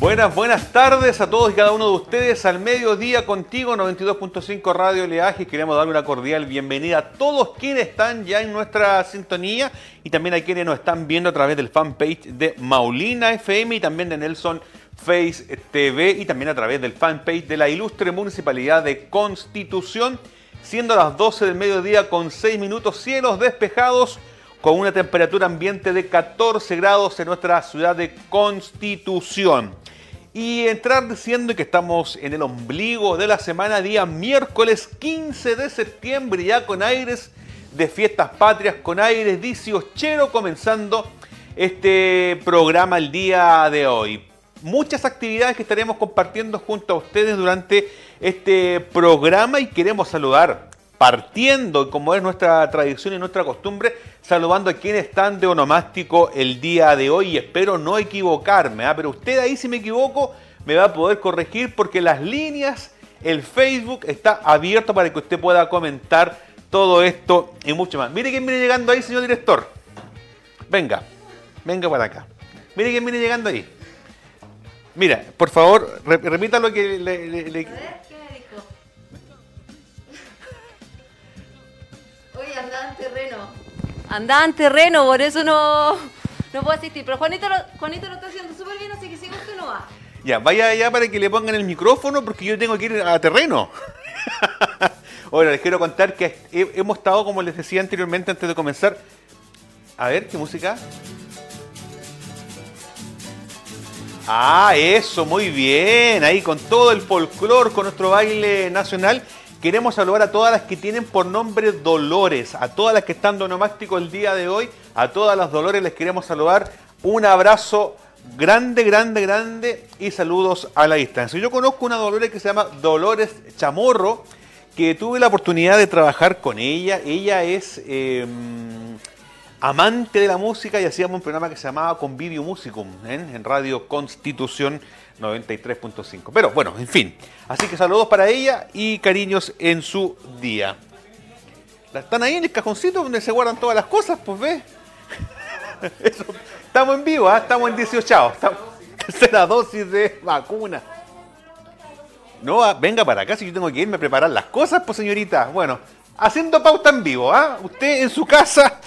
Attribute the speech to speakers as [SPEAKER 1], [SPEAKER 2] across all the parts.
[SPEAKER 1] Buenas, buenas tardes a todos y cada uno de ustedes al mediodía contigo 92.5 Radio Leaje. Queremos darle una cordial bienvenida a todos quienes están ya en nuestra sintonía y también a quienes nos están viendo a través del fanpage de Maulina FM y también de Nelson Face TV y también a través del fanpage de la ilustre Municipalidad de Constitución, siendo las 12 del mediodía con 6 minutos, cielos despejados con una temperatura ambiente de 14 grados en nuestra ciudad de Constitución. Y entrar diciendo que estamos en el ombligo de la semana, día miércoles 15 de septiembre, ya con aires de fiestas patrias, con aires dieciochero, comenzando este programa el día de hoy. Muchas actividades que estaremos compartiendo junto a ustedes durante este programa y queremos saludar partiendo, como es nuestra tradición y nuestra costumbre, saludando a quienes están de onomástico el día de hoy y espero no equivocarme, ¿ah? pero usted ahí si me equivoco me va a poder corregir porque las líneas, el Facebook está abierto para que usted pueda comentar todo esto y mucho más. Mire quién viene llegando ahí, señor director. Venga, venga para acá. Mire quién viene llegando ahí. Mira, por favor, repita lo que le
[SPEAKER 2] Andaba en terreno, por eso no, no puedo asistir. Pero Juanito lo, Juanito lo está haciendo súper bien, así que si usted no va.
[SPEAKER 1] Ya, vaya allá para que le pongan el micrófono porque yo tengo que ir a terreno. Ahora, les quiero contar que hemos estado, como les decía anteriormente, antes de comenzar. A ver, ¿qué música? Ah, eso, muy bien. Ahí con todo el folclore, con nuestro baile nacional. Queremos saludar a todas las que tienen por nombre Dolores, a todas las que están donomástico el día de hoy, a todas las Dolores les queremos saludar. Un abrazo grande, grande, grande y saludos a la distancia. Yo conozco una Dolores que se llama Dolores Chamorro, que tuve la oportunidad de trabajar con ella. Ella es em, amante de la música y hacíamos un programa que se llamaba Convivio Musicum ¿eh? en Radio Constitución 93.5. Pero bueno, en fin. Así que saludos para ella y cariños en su día. Están ahí en el cajoncito donde se guardan todas las cosas, pues ve. estamos en vivo, ¿ah? estamos en 18. tercera dosis de vacuna. No, ah, venga para acá si yo tengo que irme a preparar las cosas, pues señorita. Bueno, haciendo pauta en vivo, ¿ah? Usted en su casa.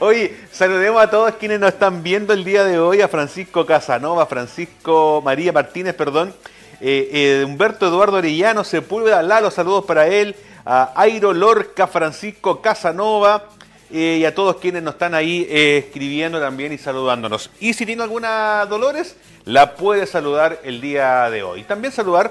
[SPEAKER 1] Oye, saludemos a todos quienes nos están viendo el día de hoy, a Francisco Casanova, Francisco María Martínez, perdón, eh, eh, Humberto Eduardo Orellano, Sepúlveda, Lalo, saludos para él, a Airo Lorca, Francisco Casanova, eh, y a todos quienes nos están ahí escribiendo también y saludándonos. Y si tiene alguna Dolores, la puede saludar el día de hoy. También saludar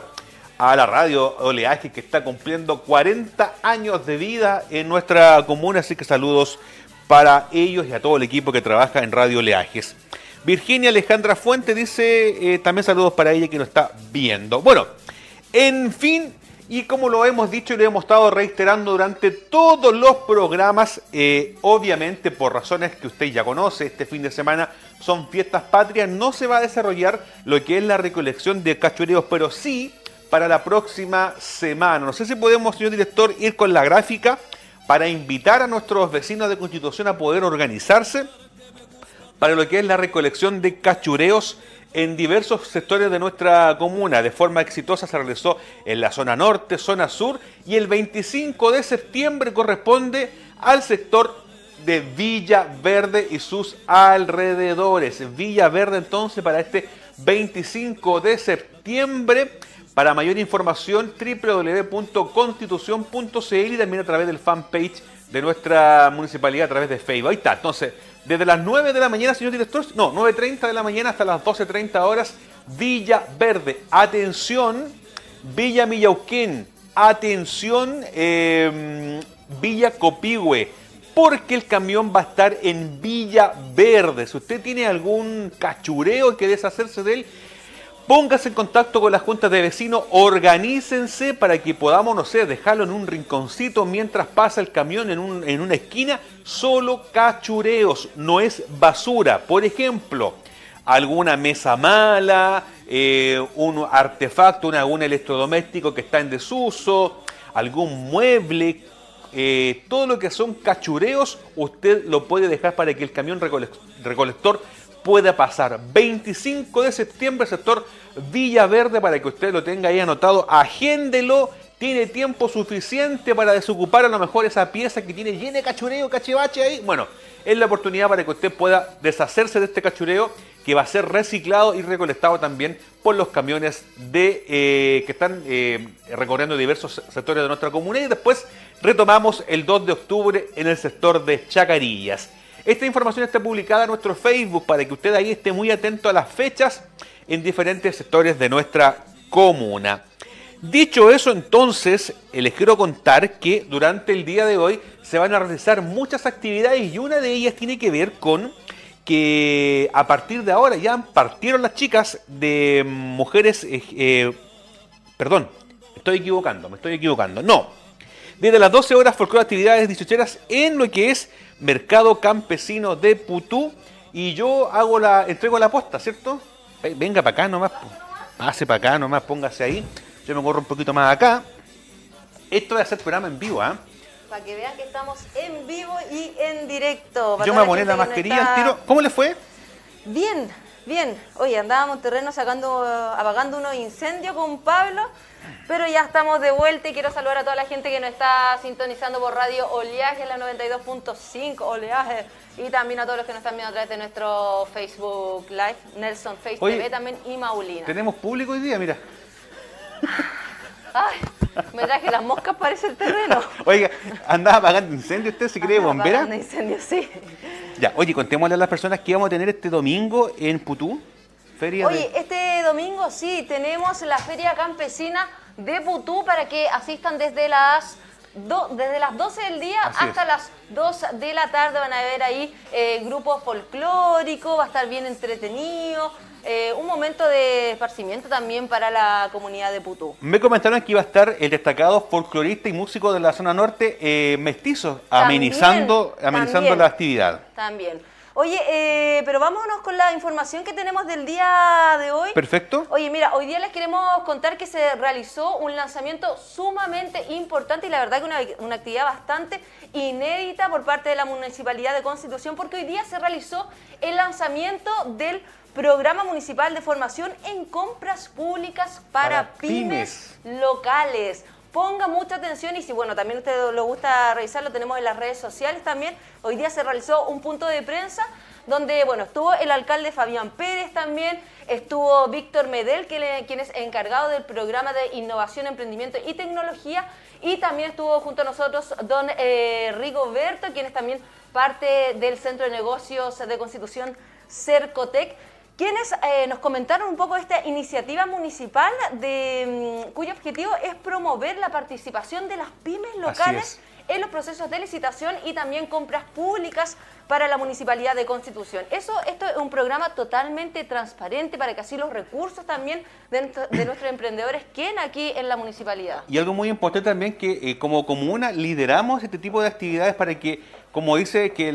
[SPEAKER 1] a la radio Oleaje que está cumpliendo 40 años de vida en nuestra comuna, así que saludos para ellos y a todo el equipo que trabaja en Radio Leajes. Virginia Alejandra Fuente dice, eh, también saludos para ella que nos está viendo. Bueno, en fin, y como lo hemos dicho y lo hemos estado reiterando durante todos los programas, eh, obviamente por razones que usted ya conoce, este fin de semana son fiestas patrias, no se va a desarrollar lo que es la recolección de cachureos, pero sí para la próxima semana. No sé si podemos, señor director, ir con la gráfica para invitar a nuestros vecinos de Constitución a poder organizarse para lo que es la recolección de cachureos en diversos sectores de nuestra comuna. De forma exitosa se realizó en la zona norte, zona sur y el 25 de septiembre corresponde al sector de Villa Verde y sus alrededores. Villa Verde entonces para este 25 de septiembre para mayor información, www.constitución.cl y también a través del fanpage de nuestra municipalidad a través de Facebook. Ahí está. Entonces, desde las 9 de la mañana, señor director, no, 9.30 de la mañana hasta las 12.30 horas, Villa Verde. Atención, Villa Millauquén. Atención, em, Villa Copihue. porque el camión va a estar en Villa Verde. Si usted tiene algún cachureo que deshacerse de él, póngase en contacto con las juntas de vecinos, organícense para que podamos, no sé, dejarlo en un rinconcito mientras pasa el camión en, en una esquina. Solo cachureos, no es basura. Por ejemplo, alguna mesa mala, eh, un artefacto, algún electrodoméstico que está en desuso, algún mueble, eh, todo lo que son cachureos, usted lo puede dejar para que el camión recolector pueda pasar. 25 de septiembre, sector Villaverde, para que usted lo tenga ahí anotado, agéndelo. Tiene tiempo suficiente para desocupar a lo mejor esa pieza que tiene llena de cachureo, cachivache ahí. Bueno, es la oportunidad para que usted pueda deshacerse de este cachureo que va a ser reciclado y recolectado también por los camiones de, eh, que están eh, recorriendo diversos sectores de nuestra comunidad y después retomamos el 2 de octubre en el sector de Chacarillas. Esta información está publicada en nuestro Facebook para que usted ahí esté muy atento a las fechas en diferentes sectores de nuestra comuna. Dicho eso, entonces, eh, les quiero contar que durante el día de hoy se van a realizar muchas actividades y una de ellas tiene que ver con que a partir de ahora ya partieron las chicas de mujeres, eh, eh, perdón, estoy equivocando, me estoy equivocando, no, desde las 12 horas folclore actividades dichocheras en lo que es Mercado Campesino de Putú y yo hago la, entrego la aposta, ¿cierto? Venga para acá nomás, pase para acá nomás, póngase ahí, yo me corro un poquito más acá. Esto va a ser programa en vivo, ¿ah?
[SPEAKER 2] Para que vean que estamos en vivo y en directo.
[SPEAKER 1] Yo me poné la mascarilla al tiro. ¿Cómo le fue?
[SPEAKER 2] Bien, bien. Oye, andábamos en terreno sacando, apagando unos incendios con Pablo, pero ya estamos de vuelta y quiero saludar a toda la gente que nos está sintonizando por radio Oleaje en la 92.5, Oleaje, y también a todos los que nos están viendo a través de nuestro Facebook Live, Nelson Face TV también y Maulina.
[SPEAKER 1] Tenemos público hoy día, mira.
[SPEAKER 2] Ay, me traje las moscas para ese terreno.
[SPEAKER 1] Oiga, ¿andaba apagando incendio usted si cree bombera?
[SPEAKER 2] Apagando incendio, sí.
[SPEAKER 1] Ya, oye, contémosle a las personas que vamos a tener este domingo en Putú.
[SPEAKER 2] Feria oye, este domingo sí, tenemos la Feria Campesina de Putú para que asistan desde las desde las 12 del día hasta las 2 de la tarde van a ver ahí eh, grupos folclóricos, va a estar bien entretenido, eh, un momento de esparcimiento también para la comunidad de Putú.
[SPEAKER 1] Me comentaron que iba a estar el destacado folclorista y músico de la zona norte, eh, Mestizo, amenizando, amenizando la actividad.
[SPEAKER 2] También. Oye, eh, pero vámonos con la información que tenemos del día de hoy.
[SPEAKER 1] Perfecto.
[SPEAKER 2] Oye, mira, hoy día les queremos contar que se realizó un lanzamiento sumamente importante y la verdad que una, una actividad bastante inédita por parte de la Municipalidad de Constitución porque hoy día se realizó el lanzamiento del Programa Municipal de Formación en Compras Públicas para, pymes. locales. Ponga mucha atención y si bueno, también a usted le gusta revisarlo, tenemos en las redes sociales también. Hoy día se realizó un punto de prensa donde bueno, estuvo el alcalde Fabián Pérez también, estuvo Víctor Medel, quien es encargado del programa de innovación, emprendimiento y tecnología, y también estuvo junto a nosotros don eh, Rigoberto, quien es también parte del Centro de Negocios de Constitución Cercotec quienes eh, nos comentaron un poco esta iniciativa municipal de, mm, cuyo objetivo es promover la participación de las pymes locales en los procesos de licitación y también compras públicas para la Municipalidad de Constitución. Eso, esto es un programa totalmente transparente para que así los recursos también de, nuestros emprendedores queden aquí en la municipalidad.
[SPEAKER 1] Y algo muy importante también que eh, como comuna lideramos este tipo de actividades para que como dice, que,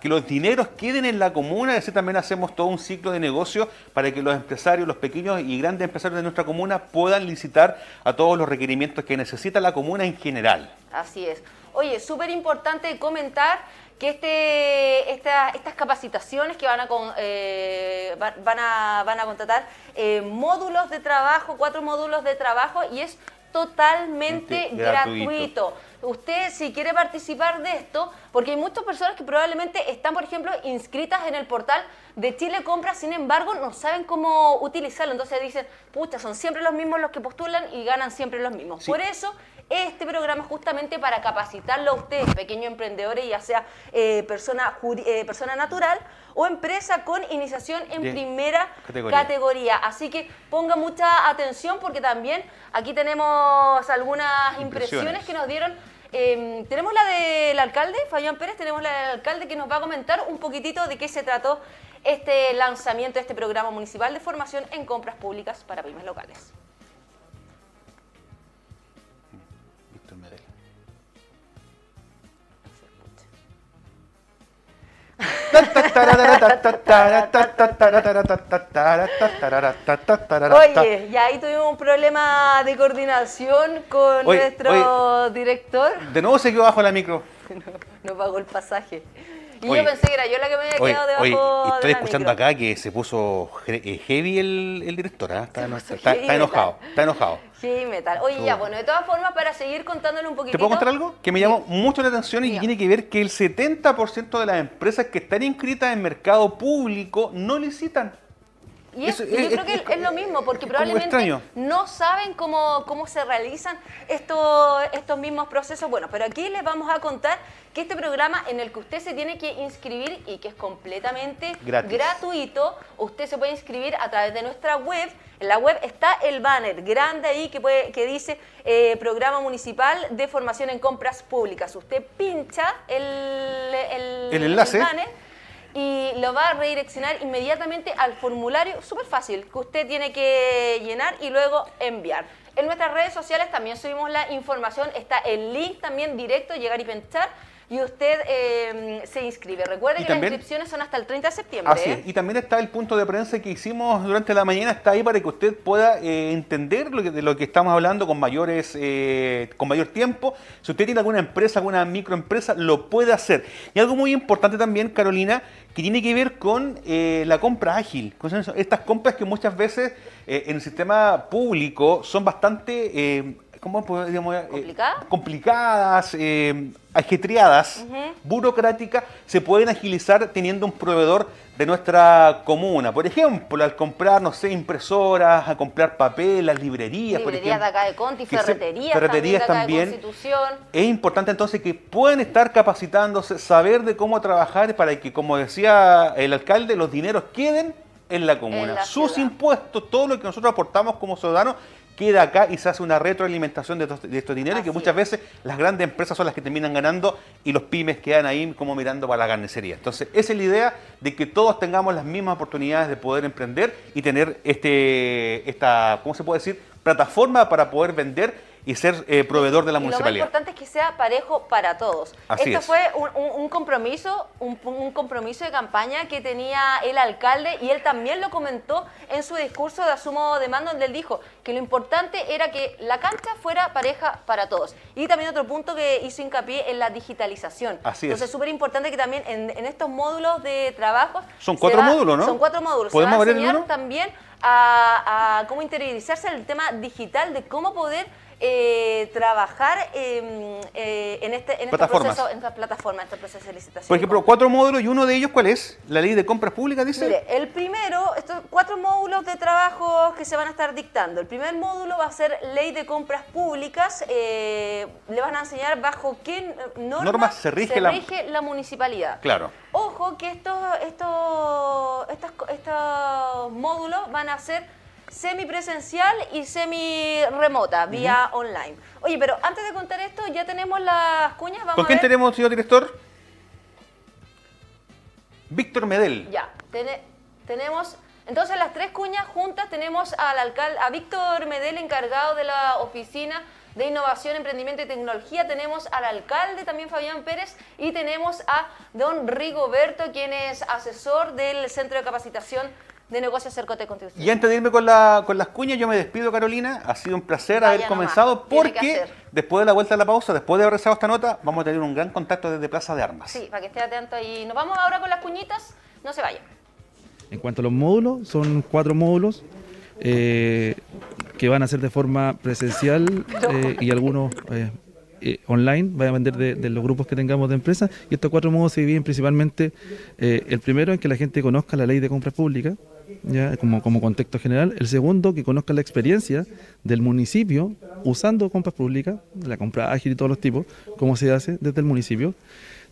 [SPEAKER 1] que, los dineros queden en la comuna, así también hacemos todo un ciclo de negocio para que los empresarios, los pequeños y grandes empresarios de nuestra comuna puedan licitar a todos los requerimientos que necesita la comuna en general.
[SPEAKER 2] Así es. Oye, súper importante comentar que este, estas capacitaciones que van a, eh, van a, van a contratar eh, módulos de trabajo, cuatro módulos de trabajo, y es totalmente gratuito. Usted, si quiere participar de esto, porque hay muchas personas que probablemente están, por ejemplo, inscritas en el portal de Chile Compra, sin embargo, no saben cómo utilizarlo. Entonces dicen, pucha, son siempre los mismos los que postulan y ganan siempre los mismos. Por eso este programa es justamente para capacitarlo a ustedes, pequeños emprendedores, ya sea eh, persona, eh, persona natural o empresa con iniciación en primera categoría. Así que ponga mucha atención porque también aquí tenemos algunas impresiones, que nos dieron Em, tenemos la del alcalde, Fabián Pérez, tenemos la del alcalde que nos va a comentar un poquitito de qué se trató este lanzamiento de este programa municipal de formación en compras públicas para pymes locales. Oye, y ahí tuvimos un problema de coordinación con nuestro director.
[SPEAKER 1] De nuevo se quedó bajo la micro.
[SPEAKER 2] no, pagó el pasaje. Y yo pensé que era yo la que me había quedado debajo
[SPEAKER 1] oye, estoy escuchando acá que se puso eh, heavy el, el director, ¿eh? está, está, enojado, está enojado.
[SPEAKER 2] Sí, metal. Oye, ya, bueno, de todas formas, para seguir contándole un poquito.
[SPEAKER 1] ¿Te puedo contar algo? Que me llamó mucho la atención y tiene que ver que el 70% de las empresas que están inscritas en mercado público no licitan.
[SPEAKER 2] Y yo creo que es, lo mismo, porque probablemente no saben cómo, cómo se realizan estos, estos mismos procesos. Bueno, pero aquí les vamos a contar que este programa en el que usted se tiene que inscribir y que es completamente gratuito, usted se puede inscribir a través de nuestra web. En la web está el banner grande ahí que, puede, que dice eh, Programa Municipal de Formación en Compras Públicas. Usted pincha el,
[SPEAKER 1] el, enlace.
[SPEAKER 2] banner y lo va a redireccionar inmediatamente al formulario súper fácil que usted tiene que llenar y luego enviar. En nuestras redes sociales también subimos la información, está el link también directo, llegar y pensar y usted eh, se inscribe. Recuerde que las inscripciones son hasta el 30 de septiembre.
[SPEAKER 1] Así es. Y también está el punto de prensa que hicimos durante la mañana, está ahí para que usted pueda eh, entender lo que, de lo que estamos hablando con mayores eh, con mayor tiempo. Si usted tiene alguna empresa, alguna microempresa, lo puede hacer. Y algo muy importante también, Carolina, que tiene que ver con la compra ágil. Estas compras que muchas veces en el sistema público son bastante ¿cómo podemos
[SPEAKER 2] eh,
[SPEAKER 1] complicadas, eh, ajetreadas, burocráticas, se pueden agilizar teniendo un proveedor de nuestra comuna. Por ejemplo, al comprar, no sé, impresoras, a comprar papel, las librerías.
[SPEAKER 2] Librerías de acá de Conti, ferreterías,
[SPEAKER 1] ferreterías también. Es importante entonces que puedan estar capacitándose, saber de cómo trabajar para que, como decía el alcalde, los dineros queden en la comuna. Sus impuestos, todo lo que nosotros aportamos como ciudadanos, queda acá y se hace una retroalimentación de estos, de dineros que muchas veces las grandes empresas son las que terminan ganando y los pymes quedan ahí como mirando para la carnicería. Entonces, esa es la idea de que todos tengamos las mismas oportunidades de poder emprender y tener este, esta, ¿cómo se puede decir?, plataforma para poder vender y ser eh, proveedor de la municipalidad.
[SPEAKER 2] Lo más importante es que sea parejo para todos. Esto fue un, compromiso, un, compromiso de campaña que tenía el alcalde y él también lo comentó en su discurso de asumo de mando, donde él dijo que lo importante era que la cancha fuera pareja para todos. Y también otro punto que hizo hincapié en la digitalización.
[SPEAKER 1] Así
[SPEAKER 2] Entonces es súper importante que también en, estos módulos de trabajo...
[SPEAKER 1] Son cuatro módulos, ¿no?
[SPEAKER 2] Son cuatro módulos.
[SPEAKER 1] ¿Podemos ver el uno?
[SPEAKER 2] también a, a cómo interiorizarse el tema digital, de cómo poder eh, trabajar em, eh, en, este, en este proceso, en esta plataforma, en este proceso de licitación.
[SPEAKER 1] Por ejemplo, cuatro módulos y uno de ellos, ¿cuál es? La ley de compras públicas, dice.
[SPEAKER 2] Mire, el primero, estos cuatro módulos de trabajo que se van a estar dictando. El primer módulo va a ser ley de compras públicas. Eh, le van a enseñar bajo qué normas,
[SPEAKER 1] se, rige,
[SPEAKER 2] la... municipalidad.
[SPEAKER 1] Claro.
[SPEAKER 2] Ojo que estos, estos, estos, estos módulos van a ser semipresencial y semi-remota, vía online. Oye, pero antes de contar esto, ya tenemos las cuñas.
[SPEAKER 1] ¿Con quién tenemos, señor director? Víctor Medel.
[SPEAKER 2] Ya, tenemos... Entonces las tres cuñas juntas tenemos al alcalde, a Víctor Medel encargado de la oficina de Innovación, Emprendimiento y Tecnología. Tenemos al alcalde también Fabián Pérez y tenemos a don Rigoberto, quien es asesor del Centro de Capacitación de negocios Cercote Constitución.
[SPEAKER 1] Y antes de irme con, la, con las cuñas, yo me despido, Carolina. Ha sido un placer haber comenzado porque después de la vuelta de la pausa, después de haber rezado esta nota, vamos a tener un gran contacto desde Plaza de Armas.
[SPEAKER 2] Sí, para que esté atento. Y nos vamos ahora con las cuñitas. No se vayan.
[SPEAKER 3] En cuanto a los módulos, son cuatro módulos eh, que van a ser de forma presencial eh, y algunos eh, online, va a vender de, de, los grupos que tengamos de empresas. Y estos cuatro módulos se dividen principalmente, el primero en que la gente conozca la ley de compras públicas, como, como contexto general. El segundo, que conozca la experiencia del municipio usando compras públicas, la compra ágil y todos los tipos, cómo se hace desde el municipio.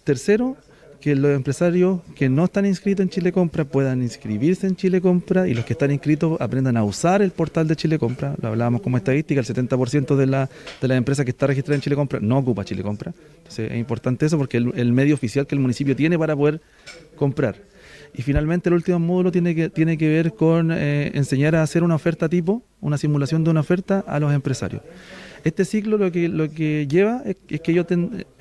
[SPEAKER 3] Tercero, que los empresarios que no están inscritos en Chile Compra puedan inscribirse en Chile Compra y los que están inscritos aprendan a usar el portal de Chile Compra. Lo hablábamos como estadística, el 70% de la, de las empresas que está registrada en Chile Compra no ocupa Chile Compra. Entonces es importante eso porque el, el medio oficial que el municipio tiene para poder comprar. Y finalmente el último módulo tiene que, tiene que ver con eh, enseñar a hacer una oferta tipo, una simulación de una oferta a los empresarios. Este ciclo lo que, lo que lleva es, que ellos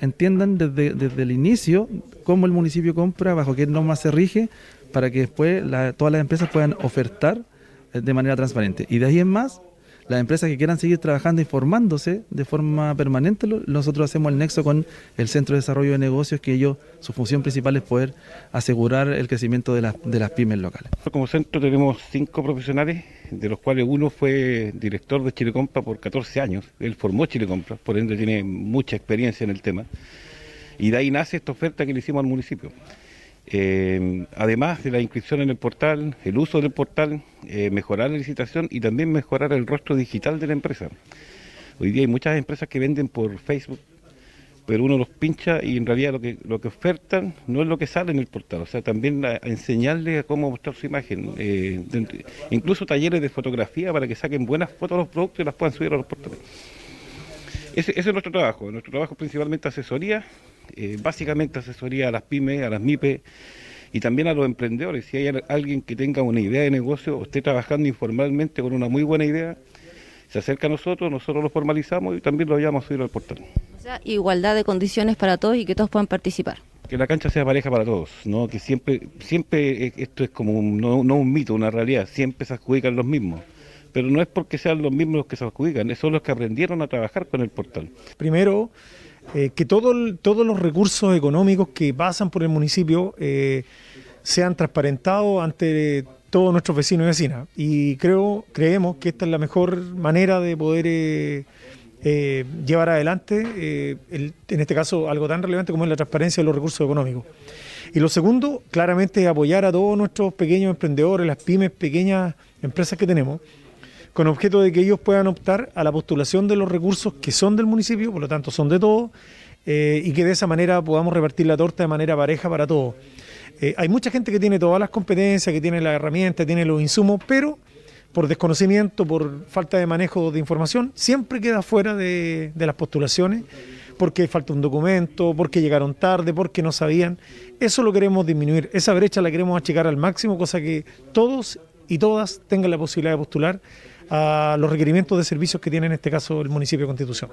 [SPEAKER 3] entiendan desde, desde, el inicio cómo el municipio compra, bajo qué normas se rige, para que después todas las empresas puedan ofertar eh, de manera transparente. Y de ahí en más, las empresas que quieran seguir trabajando y formándose de forma permanente, nosotros hacemos el nexo con el Centro de Desarrollo de Negocios, que ellos, su función principal es poder asegurar el crecimiento de, de las pymes locales.
[SPEAKER 4] Como centro tenemos cinco profesionales, de los cuales uno fue director de Chilecompa por 14 años. Él formó Chilecompa, por ende tiene mucha experiencia en el tema. Y de ahí nace esta oferta que le hicimos al municipio. Eh, además de la inscripción en el portal, el uso del portal, eh, mejorar la licitación y también mejorar el rostro digital de la empresa. Hoy día hay muchas empresas que venden por Facebook, pero uno los pincha y en realidad lo que, lo que ofertan no es lo que sale en el portal. O sea, también a, enseñarles a cómo mostrar su imagen. Eh, incluso talleres de fotografía para que saquen buenas fotos de los productos y las puedan subir a los portales. Ese, ese es nuestro trabajo. Nuestro trabajo es principalmente asesoría eh, básicamente asesoría a las pymes, a las MIPE y también a los emprendedores. Si hay alguien que tenga una idea de negocio o esté trabajando informalmente con una muy buena idea, se acerca a nosotros, nosotros lo formalizamos y también lo llevamos a subir al portal.
[SPEAKER 2] O sea, igualdad de condiciones para todos y que todos puedan participar.
[SPEAKER 4] Que la cancha sea pareja para todos, ¿no? Que siempre, siempre esto es como no, no un mito, una realidad, siempre se adjudican los mismos pero no es porque sean los mismos los que se adjudican, son los que aprendieron a trabajar con el portal.
[SPEAKER 5] Primero, eh, que todo todos los recursos económicos que pasan por el municipio eh, sean transparentados ante todos nuestros vecinos y vecinas. Y creo, creemos que esta es la mejor manera de poder eh, llevar adelante, en este caso, algo tan relevante como es la transparencia de los recursos económicos. Y lo segundo, claramente, es apoyar a todos nuestros pequeños emprendedores, las pymes, pequeñas empresas que tenemos, con objeto de que ellos puedan optar a la postulación de los recursos que son del municipio, por lo tanto son de todos, eh, y que de esa manera podamos repartir la torta de manera pareja para todos. Eh, hay mucha gente que tiene todas las competencias, que tiene la herramienta, tiene los insumos, pero por desconocimiento, por falta de manejo de información, siempre queda fuera de, de las postulaciones porque falta un documento, porque llegaron tarde, porque no sabían. Eso lo queremos disminuir, esa brecha la queremos achicar al máximo, cosa que todos y todas tengan la posibilidad de postular a los requerimientos de servicios que tiene en este caso el municipio de Constitución.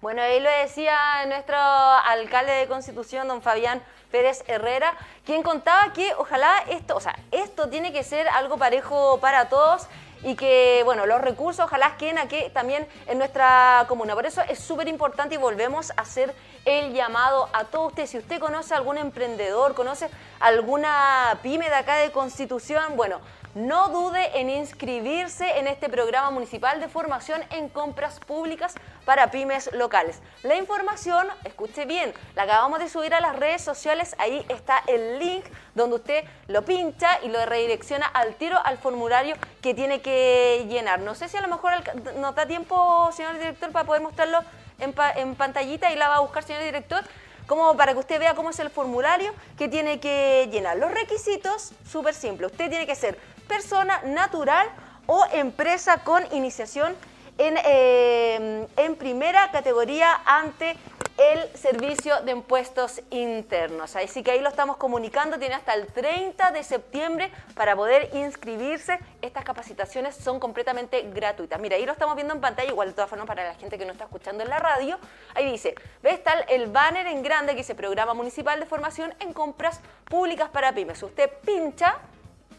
[SPEAKER 2] Bueno, ahí lo decía nuestro alcalde de Constitución, don Fabián Pérez Herrera, quien contaba que ojalá esto, o sea, esto tiene que ser algo parejo para todos y que, bueno, los recursos ojalá queden aquí también en nuestra comuna. Por eso es súper importante y volvemos a hacer el llamado a todos ustedes. Si usted conoce algún emprendedor, conoce alguna pyme de acá de Constitución, bueno, no dude en inscribirse en este programa municipal de formación en compras públicas para pymes locales. La información, escuche bien, la acabamos de subir a las redes sociales, ahí está el link donde usted lo pincha y lo redirecciona al tiro al formulario que tiene que llenar. No sé si a lo mejor nos da tiempo, señor director, para poder mostrarlo en, en pantallita y la va a buscar, señor director como para que usted vea cómo es el formulario que tiene que llenar. Los requisitos, súper simple. Usted tiene que ser persona natural o empresa con iniciación en, eh, en, primera categoría ante el Servicio de Impuestos Internos. Así que ahí lo estamos comunicando, tiene hasta el 30 de septiembre para poder inscribirse. Estas capacitaciones son completamente gratuitas. Mira, ahí lo estamos viendo en pantalla, igual de todas formas para la gente que no está escuchando en la radio. Ahí dice, ¿ves? Está el banner en grande que dice Programa Municipal de Formación en Compras Públicas para Pymes. Usted pincha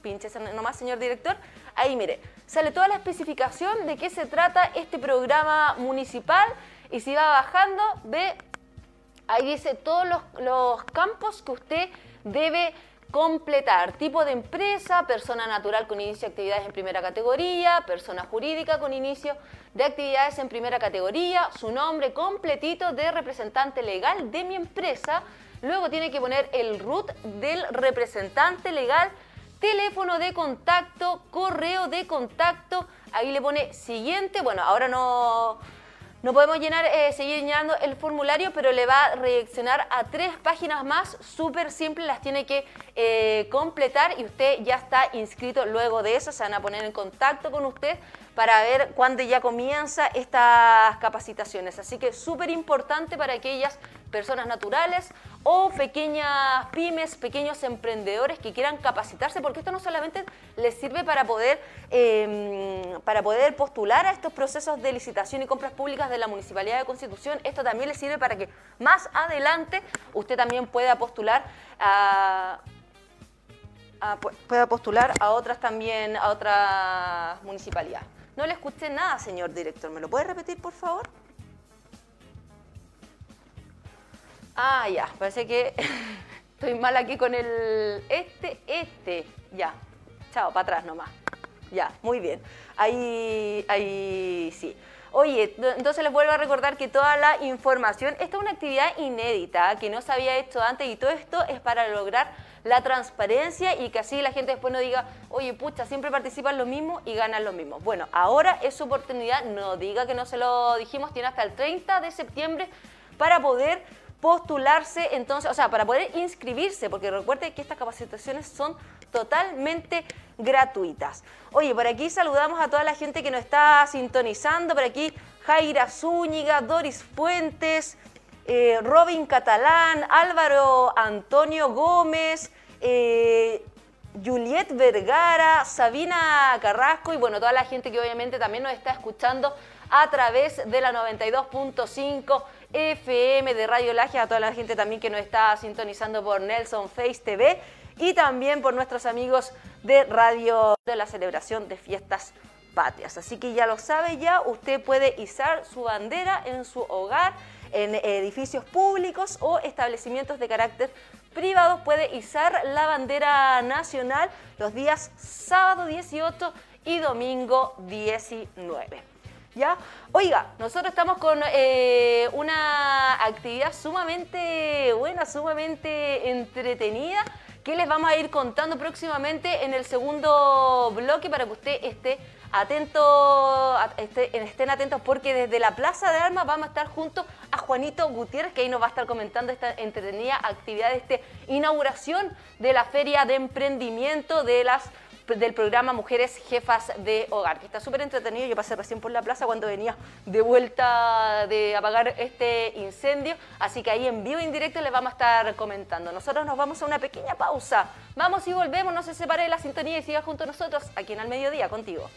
[SPEAKER 2] pinche nomás, señor director. Ahí, mire, sale toda la especificación de qué se trata este programa municipal y si va bajando, ve, ahí dice todos los, campos que usted debe completar. Tipo de empresa, persona natural con inicio de actividades en primera categoría, persona jurídica con inicio de actividades en primera categoría, su nombre completito de representante legal de mi empresa. Luego tiene que poner el root del representante legal teléfono de contacto, correo de contacto, ahí le pone siguiente, bueno, ahora no, No podemos llenar, eh, seguir llenando el formulario, pero le va a redireccionar a tres páginas más, súper simple, las tiene que eh, completar y usted ya está inscrito luego de eso, se van a poner en contacto con usted para ver cuándo ya comienza estas capacitaciones. Así que súper importante para aquellas personas naturales o pequeñas pymes, pequeños emprendedores que quieran capacitarse, porque esto no solamente les sirve para poder, em, para poder postular a estos procesos de licitación y compras públicas de la Municipalidad de Constitución, esto también les sirve para que más adelante usted también pueda postular a pueda postular a otras también, a otras municipalidades. No le escuché nada, señor director. ¿Me lo puede repetir, por favor? Ah, ya. Parece que estoy mal aquí con el este, este. Ya. Chao, para atrás nomás. Ya, muy bien. Ahí, ahí sí. Oye, entonces les vuelvo a recordar que toda la información, esta es una actividad inédita que no se había hecho antes y todo esto es para lograr la transparencia y que así la gente después no diga, oye, pucha, siempre participan los mismos y ganan los mismos. Bueno, ahora es su oportunidad, no diga que no se lo dijimos, tiene hasta el 30 de septiembre para poder postularse, entonces, o sea, para poder inscribirse, porque recuerde que estas capacitaciones son totalmente gratuitas. Oye, por aquí saludamos a toda la gente que nos está sintonizando, por aquí Jaira Zúñiga, Doris Fuentes, eh, Robin Catalán, Álvaro Antonio Gómez, eh, Juliet Vergara, Sabina Carrasco y bueno, toda la gente que obviamente también nos está escuchando a través de la 92.5 FM de Radio Laje, a toda la gente también que nos está sintonizando por Nelson Face TV y también por nuestros amigos de Radio de la celebración de fiestas patrias. Así que ya lo sabe ya, usted puede izar su bandera en su hogar, en edificios públicos o establecimientos de carácter privados puede izar la bandera nacional los días sábado 18 y domingo 19. Oiga, nosotros estamos con eh, una actividad sumamente buena, sumamente entretenida que les vamos a ir contando próximamente en el segundo bloque para que usted esté atento, estén atentos porque desde la Plaza de Armas vamos a estar junto a Juanito Gutiérrez, que ahí nos va a estar comentando esta entretenida actividad esta inauguración de la Feria de Emprendimiento de las del programa Mujeres Jefas de Hogar, que está súper entretenido. Yo pasé recién por la plaza cuando venía de vuelta de apagar este incendio, así que ahí en vivo y en directo les vamos a estar comentando. Nosotros nos vamos a una pequeña pausa. Vamos y volvemos, no se separe de la sintonía y siga junto a nosotros aquí en Al Mediodía contigo.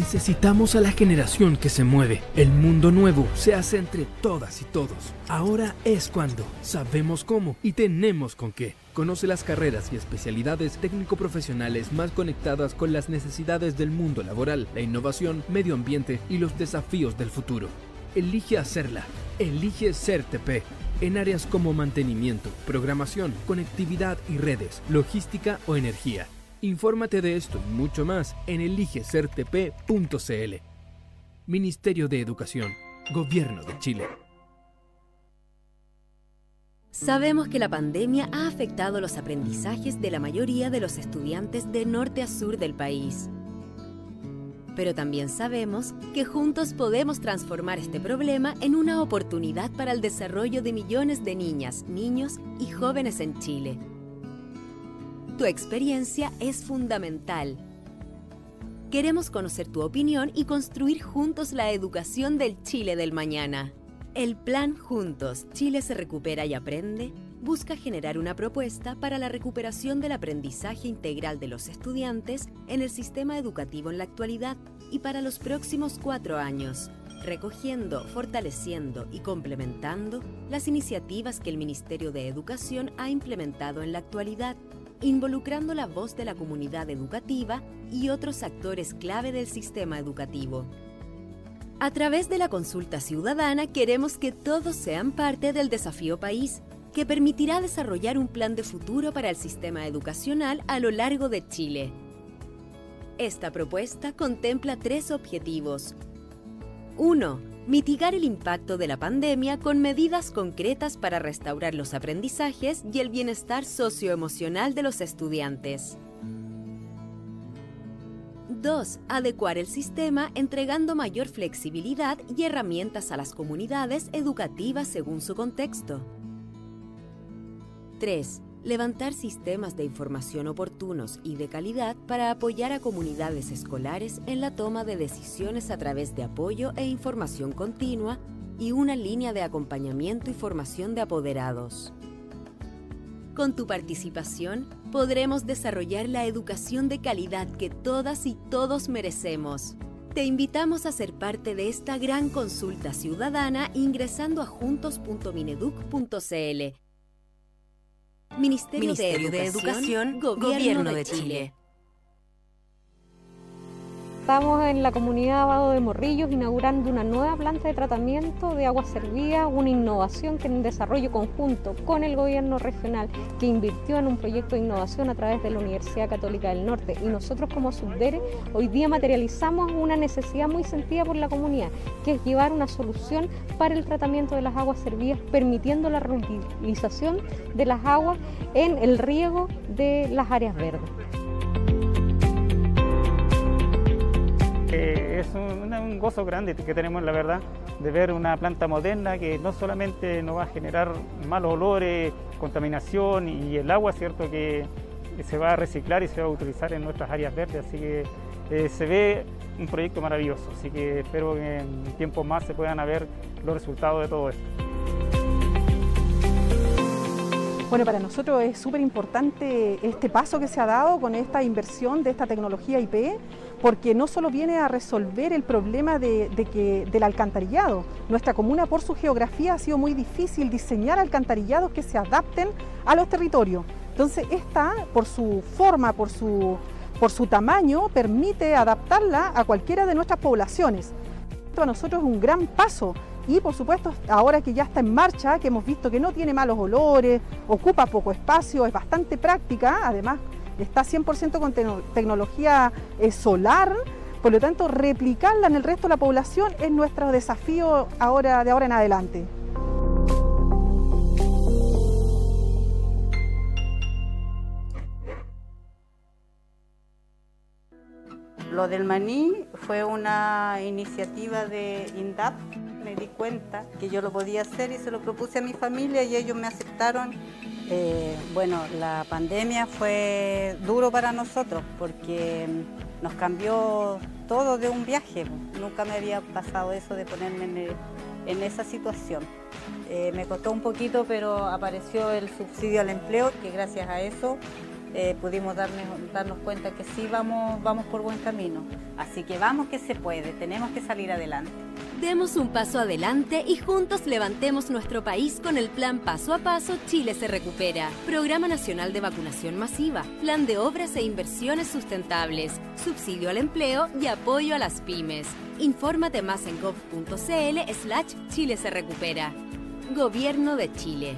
[SPEAKER 6] Necesitamos a la generación que se mueve. El mundo nuevo se hace entre todas y todos. Ahora es cuando. Sabemos cómo y tenemos con qué. Conoce las carreras y especialidades técnico-profesionales más conectadas con las necesidades del mundo laboral, la innovación, medio ambiente y los desafíos del futuro. Elige hacerla. Elige ser TP en áreas como mantenimiento, programación, conectividad y redes, logística o energía. Infórmate de esto y mucho más en eligecertp.cl. Ministerio de Educación, Gobierno de Chile.
[SPEAKER 7] Sabemos que la pandemia ha afectado los aprendizajes de la mayoría de los estudiantes de norte a sur del país. Pero también sabemos que juntos podemos transformar este problema en una oportunidad para el desarrollo de millones de niñas, niños y jóvenes en Chile tu experiencia es fundamental. Queremos conocer tu opinión y construir juntos la educación del Chile del mañana. El plan Juntos, Chile se recupera y aprende, busca generar una propuesta para la recuperación del aprendizaje integral de los estudiantes en el sistema educativo en la actualidad y para los próximos cuatro años, recogiendo, fortaleciendo y complementando las iniciativas que el Ministerio de Educación ha implementado en la actualidad involucrando la voz de la comunidad educativa y otros actores clave del sistema educativo. A través de la consulta ciudadana queremos que todos sean parte del desafío país, que permitirá desarrollar un plan de futuro para el sistema educacional a lo largo de Chile. Esta propuesta contempla tres objetivos. 1. Mitigar el impacto de la pandemia con medidas concretas para restaurar los aprendizajes y el bienestar socioemocional de los estudiantes. 2. Adecuar el sistema entregando mayor flexibilidad y herramientas a las comunidades educativas según su contexto. 3. Levantar sistemas de información oportunos y de calidad para apoyar a comunidades escolares en la toma de decisiones a través de apoyo e información continua y una línea de acompañamiento y formación de apoderados. Con tu participación podremos desarrollar la educación de calidad que todas y todos merecemos. Te invitamos a ser parte de esta gran consulta ciudadana ingresando a juntos.mineduc.cl. Ministerio, de, Educación, Gobierno, de Chile.
[SPEAKER 8] Estamos en la comunidad Abado de Morrillos inaugurando una nueva planta de tratamiento de agua servida, una innovación que en desarrollo conjunto con el gobierno regional que invirtió en un proyecto de innovación a través de la Universidad Católica del Norte. Y nosotros como Subdere hoy día materializamos una necesidad muy sentida por la comunidad, que es llevar una solución para el tratamiento de las aguas servidas, permitiendo la reutilización de las aguas en el riego de las áreas verdes.
[SPEAKER 9] Es un, gozo grande que tenemos, la verdad, de ver una planta moderna que no solamente nos va a generar malos olores, contaminación y el agua, ¿cierto?, que, se va a reciclar y se va a utilizar en nuestras áreas verdes. Así que eh, se ve un proyecto maravilloso. Así que espero que en tiempo más se puedan ver los resultados de todo esto.
[SPEAKER 10] Bueno, para nosotros es súper importante este paso que se ha dado con esta inversión de esta tecnología IP, porque no solo viene a resolver el problema de, que, del alcantarillado. Nuestra comuna, por su geografía, ha sido muy difícil diseñar alcantarillados que se adapten a los territorios. Entonces, esta, por su forma, por su, por su tamaño, permite adaptarla a cualquiera de nuestras poblaciones. Esto para nosotros es un gran paso y por supuesto, ahora que ya está en marcha, que hemos visto que no tiene malos olores, ocupa poco espacio, es bastante práctica, además está 100% con tecnología eh, solar, por lo tanto replicarla en el resto de la población es nuestro desafío ahora, de ahora en adelante.
[SPEAKER 11] Lo del maní fue una iniciativa de INDAP me di cuenta que yo lo podía hacer y se lo propuse a mi familia y ellos me aceptaron. Eh, bueno, la pandemia fue duro para nosotros porque nos cambió todo de un viaje. Nunca me había pasado eso de ponerme en, esa situación. Eh, me costó un poquito, pero apareció el subsidio al empleo, que gracias a eso eh, pudimos darnos, darnos cuenta que sí vamos, vamos por buen camino. Así que vamos que se puede, tenemos que salir adelante.
[SPEAKER 7] Demos un paso adelante y juntos levantemos nuestro país con el plan Paso a Paso Chile se recupera. Programa Nacional de Vacunación Masiva, Plan de Obras e Inversiones Sustentables, Subsidio al Empleo y Apoyo a las Pymes. Infórmate más en gov.cl slash Chile se recupera. Gobierno de Chile.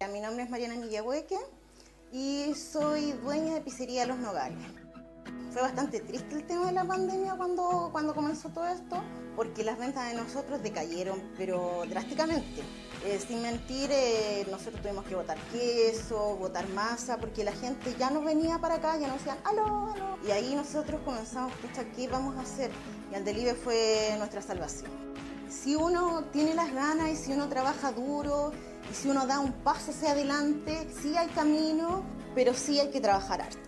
[SPEAKER 12] Mi nombre es Mariana Millahueque y soy dueña de Pizzería Los Nogales fue bastante triste el tema de la pandemia cuando, cuando comenzó todo esto, porque las ventas de nosotros decayeron, pero drásticamente. Eh, sin mentir, eh, nosotros tuvimos que botar queso, botar masa, porque la gente ya no venía para acá, ya nos decían, aló, aló. Y ahí nosotros comenzamos, pucha, ¿qué vamos a hacer? Y el delivery fue nuestra salvación. Si uno tiene las ganas y si uno trabaja duro y si uno da un paso hacia adelante, sí hay camino, pero sí hay que trabajar harto.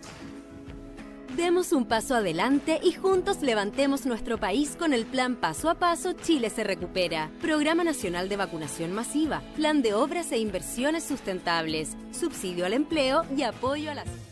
[SPEAKER 7] Demos un paso adelante y juntos levantemos nuestro país con el plan Paso a Paso Chile se recupera. Programa Nacional de Vacunación Masiva, Plan de Obras e Inversiones Sustentables, Subsidio al Empleo y Apoyo a las...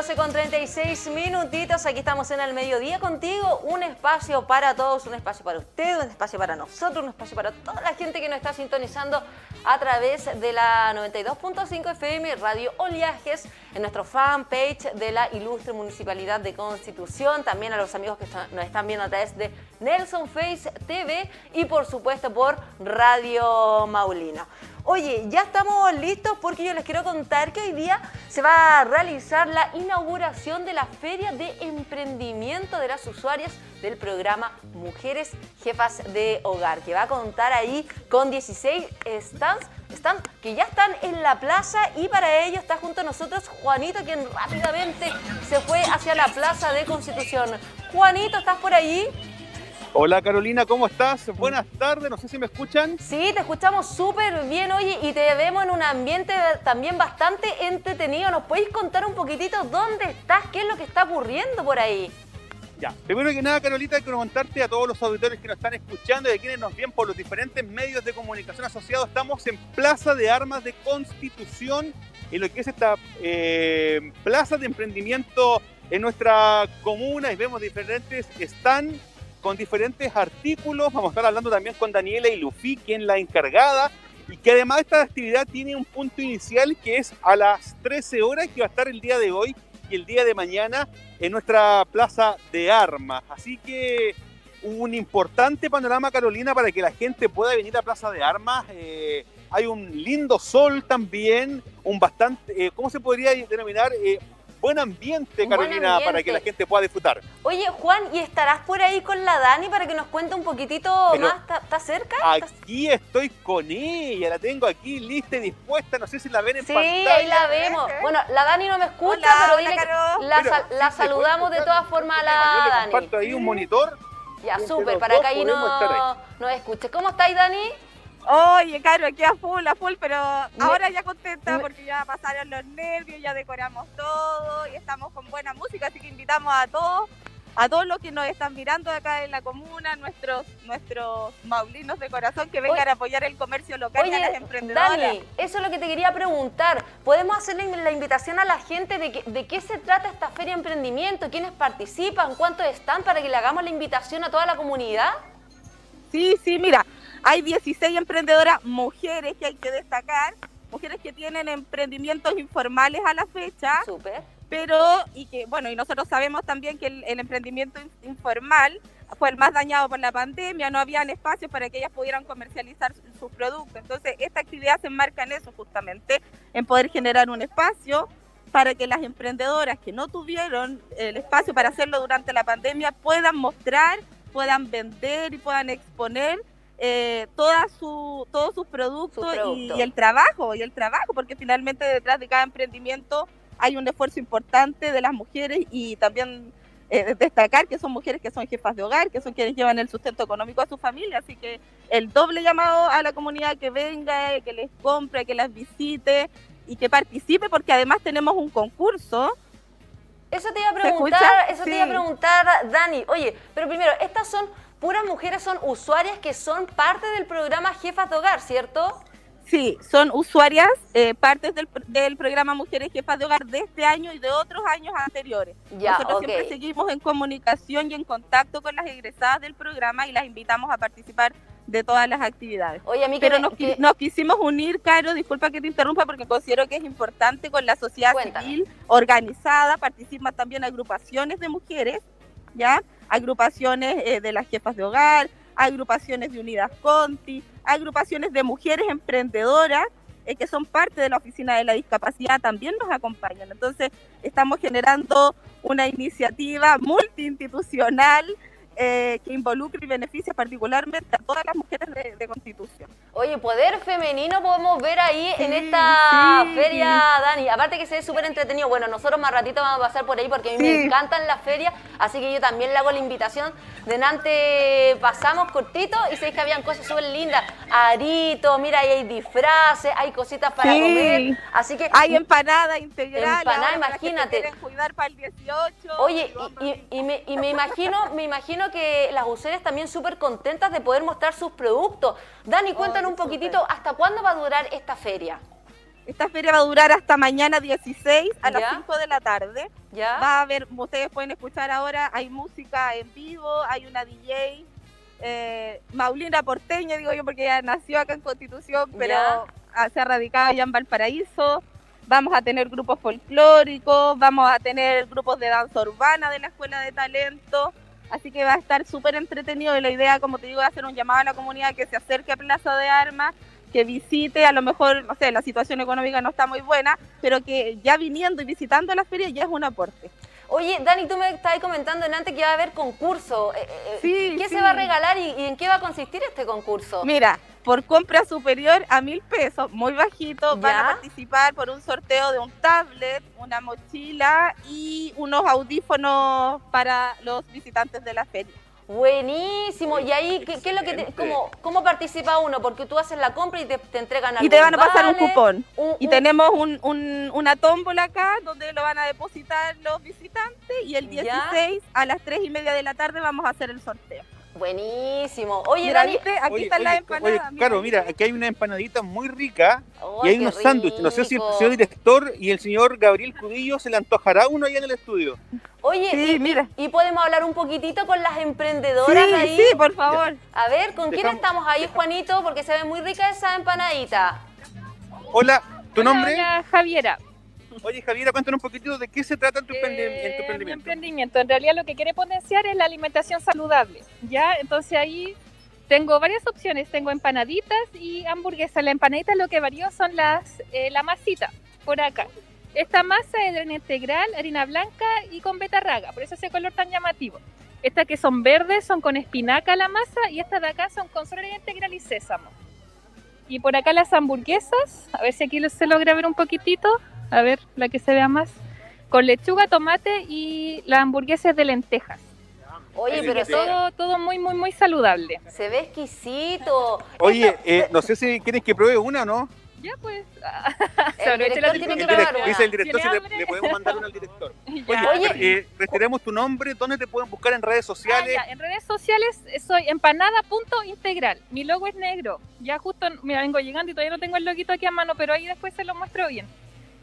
[SPEAKER 2] 12 con 36 minutitos. Aquí estamos en el mediodía contigo. Un espacio para todos, un espacio para usted, un espacio para nosotros, un espacio para toda la gente que nos está sintonizando a través de la 92.5 FM Radio Oleajes, en nuestro fanpage de la Ilustre Municipalidad de Constitución, también a los amigos que nos están viendo a través de Nelson Face TV y por supuesto por Radio Maulina. Oye, ya estamos listos porque yo les quiero contar que hoy día se va a realizar la inauguración de la Feria de Emprendimiento de las Usuarias del programa Mujeres Jefas de Hogar, que va a contar ahí con 16 stands, stands que ya están en la plaza y para ello está junto a nosotros Juanito, quien rápidamente se fue hacia la plaza de Constitución. Juanito, ¿estás por allí?
[SPEAKER 1] Hola Carolina, ¿cómo estás? Buenas tardes, no sé si me escuchan.
[SPEAKER 2] Sí, te escuchamos súper bien, oye, y te vemos en un ambiente también bastante entretenido. ¿Nos podéis contar un poquitito dónde estás? ¿Qué es lo que está ocurriendo por ahí?
[SPEAKER 1] Ya, primero que nada, Carolita, quiero contarte a todos los auditores que nos están escuchando y a quienes nos ven por los diferentes medios de comunicación asociados. Estamos en Plaza de Armas de Constitución, en lo que es esta eh, plaza de emprendimiento en nuestra comuna y vemos diferentes stands con diferentes artículos. Vamos a estar hablando también con Daniela y Lufi, quien la encargada, y que además esta actividad tiene un punto inicial que es a las 13 horas, que va a estar el día de hoy y el día de mañana en nuestra plaza de armas. Así que un importante panorama, Carolina, para que la gente pueda venir a Plaza de Armas. Eh, hay un lindo sol también, un bastante, eh, ¿cómo se podría denominar? Eh, buen ambiente, Carolina, para que la gente pueda disfrutar.
[SPEAKER 2] Oye, Juan, ¿y estarás por ahí con la Dani para que nos cuente un poquitito más? ¿Está cerca?
[SPEAKER 1] Aquí estoy con ella, la tengo aquí lista y dispuesta, no sé si la ven en pantalla.
[SPEAKER 2] Sí, ahí la vemos. Bueno, la Dani no me escucha, pero dile que la, saludamos de todas formas a la
[SPEAKER 1] Yo
[SPEAKER 2] le
[SPEAKER 1] Dani. comparto ahí un monitor.
[SPEAKER 2] Ya, súper, para que ahí no, nos escuche. ¿Cómo estáis, Dani?
[SPEAKER 13] Oye, Caro, aquí a full, a full, pero ahora ya contenta porque ya pasaron los nervios, ya decoramos todo y estamos con buena música, así que invitamos a todos, a todos los que nos están mirando acá en la comuna, nuestros nuestros maulinos de corazón, que vengan a apoyar el comercio local y a las emprendedoras.
[SPEAKER 2] Dani, eso es lo que te quería preguntar. ¿Podemos hacerle la invitación a la gente de, de qué se trata esta feria de emprendimiento? ¿Quiénes participan? ¿Cuántos están para que le hagamos la invitación a toda la comunidad?
[SPEAKER 13] Sí, sí, mira, hay 16 emprendedoras mujeres que hay que destacar, mujeres que tienen emprendimientos informales a la fecha.
[SPEAKER 2] Súper.
[SPEAKER 13] Pero, y que, bueno, y nosotros sabemos también que el, emprendimiento informal fue el más dañado por la pandemia, no habían espacios para que ellas pudieran comercializar sus productos. Entonces, esta actividad se enmarca en eso justamente, en poder generar un espacio para que las emprendedoras que no tuvieron el espacio para hacerlo durante la pandemia puedan mostrar, puedan vender y puedan exponer eh, toda su, todos sus productos y, el trabajo, y el trabajo, porque finalmente detrás de cada emprendimiento hay un esfuerzo importante de las mujeres y también eh, destacar que son mujeres que son jefas de hogar, que son quienes llevan el sustento económico a su familia, así que el doble llamado a la comunidad que venga, que les compre, que las visite y que participe, porque además tenemos un concurso.
[SPEAKER 2] Eso te iba a preguntar, eso te iba a preguntar, Dani. Oye, pero primero, estas son puras mujeres son usuarias que son parte del programa Jefas de Hogar, ¿cierto?
[SPEAKER 13] Sí, son usuarias, eh, partes del, del, programa Mujeres Jefas de Hogar de este año y de otros años anteriores. Nosotros siempre seguimos en comunicación y en contacto con las egresadas del programa y las invitamos a participar de todas las actividades.
[SPEAKER 2] Oye, a mí
[SPEAKER 13] Pero nos, nos, quisimos unir, Caro, disculpa que te interrumpa porque considero que es importante con la sociedad civil organizada, participan también agrupaciones de mujeres, agrupaciones eh, de las jefas de hogar, agrupaciones de Unidas Conti, agrupaciones de mujeres emprendedoras eh, que son parte de la Oficina de la Discapacidad también nos acompañan. Entonces, estamos generando una iniciativa multiinstitucional eh, que involucre y beneficia particularmente a todas las mujeres de, Constitución.
[SPEAKER 2] Oye, poder femenino podemos ver ahí en esta feria, Dani. Aparte que se ve súper entretenido. Bueno, nosotros más ratito vamos a pasar por ahí porque a mí me encantan las ferias, así que yo también le hago la invitación. De Nantes pasamos cortito y sé que habían cosas súper lindas. Arito, mira, ahí hay disfraces, hay cositas para comer. Así que
[SPEAKER 13] hay empanada integral.
[SPEAKER 2] Empanada, imagínate.
[SPEAKER 13] Que cuidar para el 18.
[SPEAKER 2] Oye, y, me, y me imagino, me imagino que las usuarias también súper contentas de poder mostrar sus productos. Dani, cuéntanos un poquitito, ¿hasta cuándo va a durar esta feria?
[SPEAKER 13] Esta feria va a durar hasta mañana 16 a
[SPEAKER 2] Ya.
[SPEAKER 13] las 5 de la tarde.
[SPEAKER 2] ¿Ya?
[SPEAKER 13] Va a haber, ustedes pueden escuchar ahora, hay música en vivo, hay una DJ, eh, Maulina Porteña, digo yo, porque ella nació acá en Constitución, pero
[SPEAKER 2] Ya.
[SPEAKER 13] ah, se ha radicado allá en Valparaíso. Vamos a tener grupos folclóricos, vamos a tener grupos de danza urbana de la Escuela de Talento. Así que va a estar súper entretenido y la idea, como te digo, es hacer un llamado a la comunidad que se acerque a Plaza de Armas, que visite, a lo mejor, no sé, la situación económica no está muy buena, pero que ya viniendo y visitando la feria ya es un aporte.
[SPEAKER 2] Oye, Dani, tú me estabas comentando en antes que va a haber concurso. Eh, eh,
[SPEAKER 13] Sí,
[SPEAKER 2] ¿Qué
[SPEAKER 13] sí.
[SPEAKER 2] se va a regalar y, y en qué va a consistir este concurso?
[SPEAKER 13] Mira, por compra superior a mil pesos, muy bajito, van a participar por un sorteo de un tablet, una mochila y unos audífonos para los visitantes de la feria.
[SPEAKER 2] Buenísimo. ¿Y ahí qué, qué es lo que te- cómo, cómo participa uno? Porque tú haces la compra y te, te entregan
[SPEAKER 13] Y te van a pasar un cupón.
[SPEAKER 2] un-
[SPEAKER 13] Y
[SPEAKER 2] un-
[SPEAKER 13] tenemos un- un- una tómbola acá donde lo van a depositar los visitantes y el
[SPEAKER 2] ¿Ya?
[SPEAKER 13] 16 a las 3 y media de la tarde vamos a hacer el sorteo.
[SPEAKER 2] Buenísimo. Oye,
[SPEAKER 13] Mira,
[SPEAKER 2] Dani,
[SPEAKER 13] ¿viste? Aquí
[SPEAKER 1] Oye,
[SPEAKER 13] están las
[SPEAKER 1] oye,
[SPEAKER 13] empanadas.
[SPEAKER 1] oye,
[SPEAKER 13] mira.
[SPEAKER 1] claro, mira, aquí hay una empanadita muy rica
[SPEAKER 2] Oh,
[SPEAKER 1] y hay unos sándwiches. No sé si el señor director y el señor Gabriel Cudillo se le antojará uno allá en el estudio.
[SPEAKER 2] Oye,
[SPEAKER 13] Sí,
[SPEAKER 2] y,
[SPEAKER 13] mira.
[SPEAKER 2] y podemos hablar un poquitito con las emprendedoras
[SPEAKER 13] Sí,
[SPEAKER 2] ahí.
[SPEAKER 13] sí, por favor.
[SPEAKER 2] A ver, ¿con quién estamos ahí, Juanito? Porque se ve muy rica esa empanadita.
[SPEAKER 1] Hola, ¿tu
[SPEAKER 14] Hola,
[SPEAKER 1] nombre?
[SPEAKER 14] hola, Javiera.
[SPEAKER 1] Oye, Javiera, cuéntanos un poquitito de qué se trata en tu, emprendi- en tu
[SPEAKER 14] Eh, mi
[SPEAKER 1] emprendimiento.
[SPEAKER 14] emprendimiento. En realidad lo que quiere potenciar es la alimentación saludable. Ya, entonces ahí tengo varias opciones. Tengo empanaditas y hamburguesas. La empanadita lo que varió son las eh, la masita por acá. Esta masa es de harina integral, harina blanca y con betarraga. Por eso ese color tan llamativo. Estas que son verdes son con espinaca la masa y estas de acá son con harina integral y sésamo. Y por acá las hamburguesas, a ver si aquí se logra ver un poquitito, a ver la que se vea más, con lechuga, tomate y la hamburguesa es de lentejas.
[SPEAKER 2] Oye, pero se,
[SPEAKER 14] Todo, todo muy, muy, muy saludable.
[SPEAKER 2] se ve exquisito.
[SPEAKER 1] Oye, eh, no sé si quieres que pruebe una o no.
[SPEAKER 14] Ya pues,
[SPEAKER 2] El director tiene que probar una.
[SPEAKER 1] dice el director si
[SPEAKER 14] ¿Tiene
[SPEAKER 1] le, podemos mandar una al director. Oye.
[SPEAKER 2] Oye,
[SPEAKER 1] eh, reiteremos tu nombre, ¿dónde te pueden buscar en redes
[SPEAKER 14] Ah,
[SPEAKER 1] sociales?
[SPEAKER 14] ya, En redes sociales soy empanada.integral. Mi logo es negro. Ya justo, mira, vengo llegando y todavía no tengo el loguito aquí a mano, pero ahí después se lo muestro bien.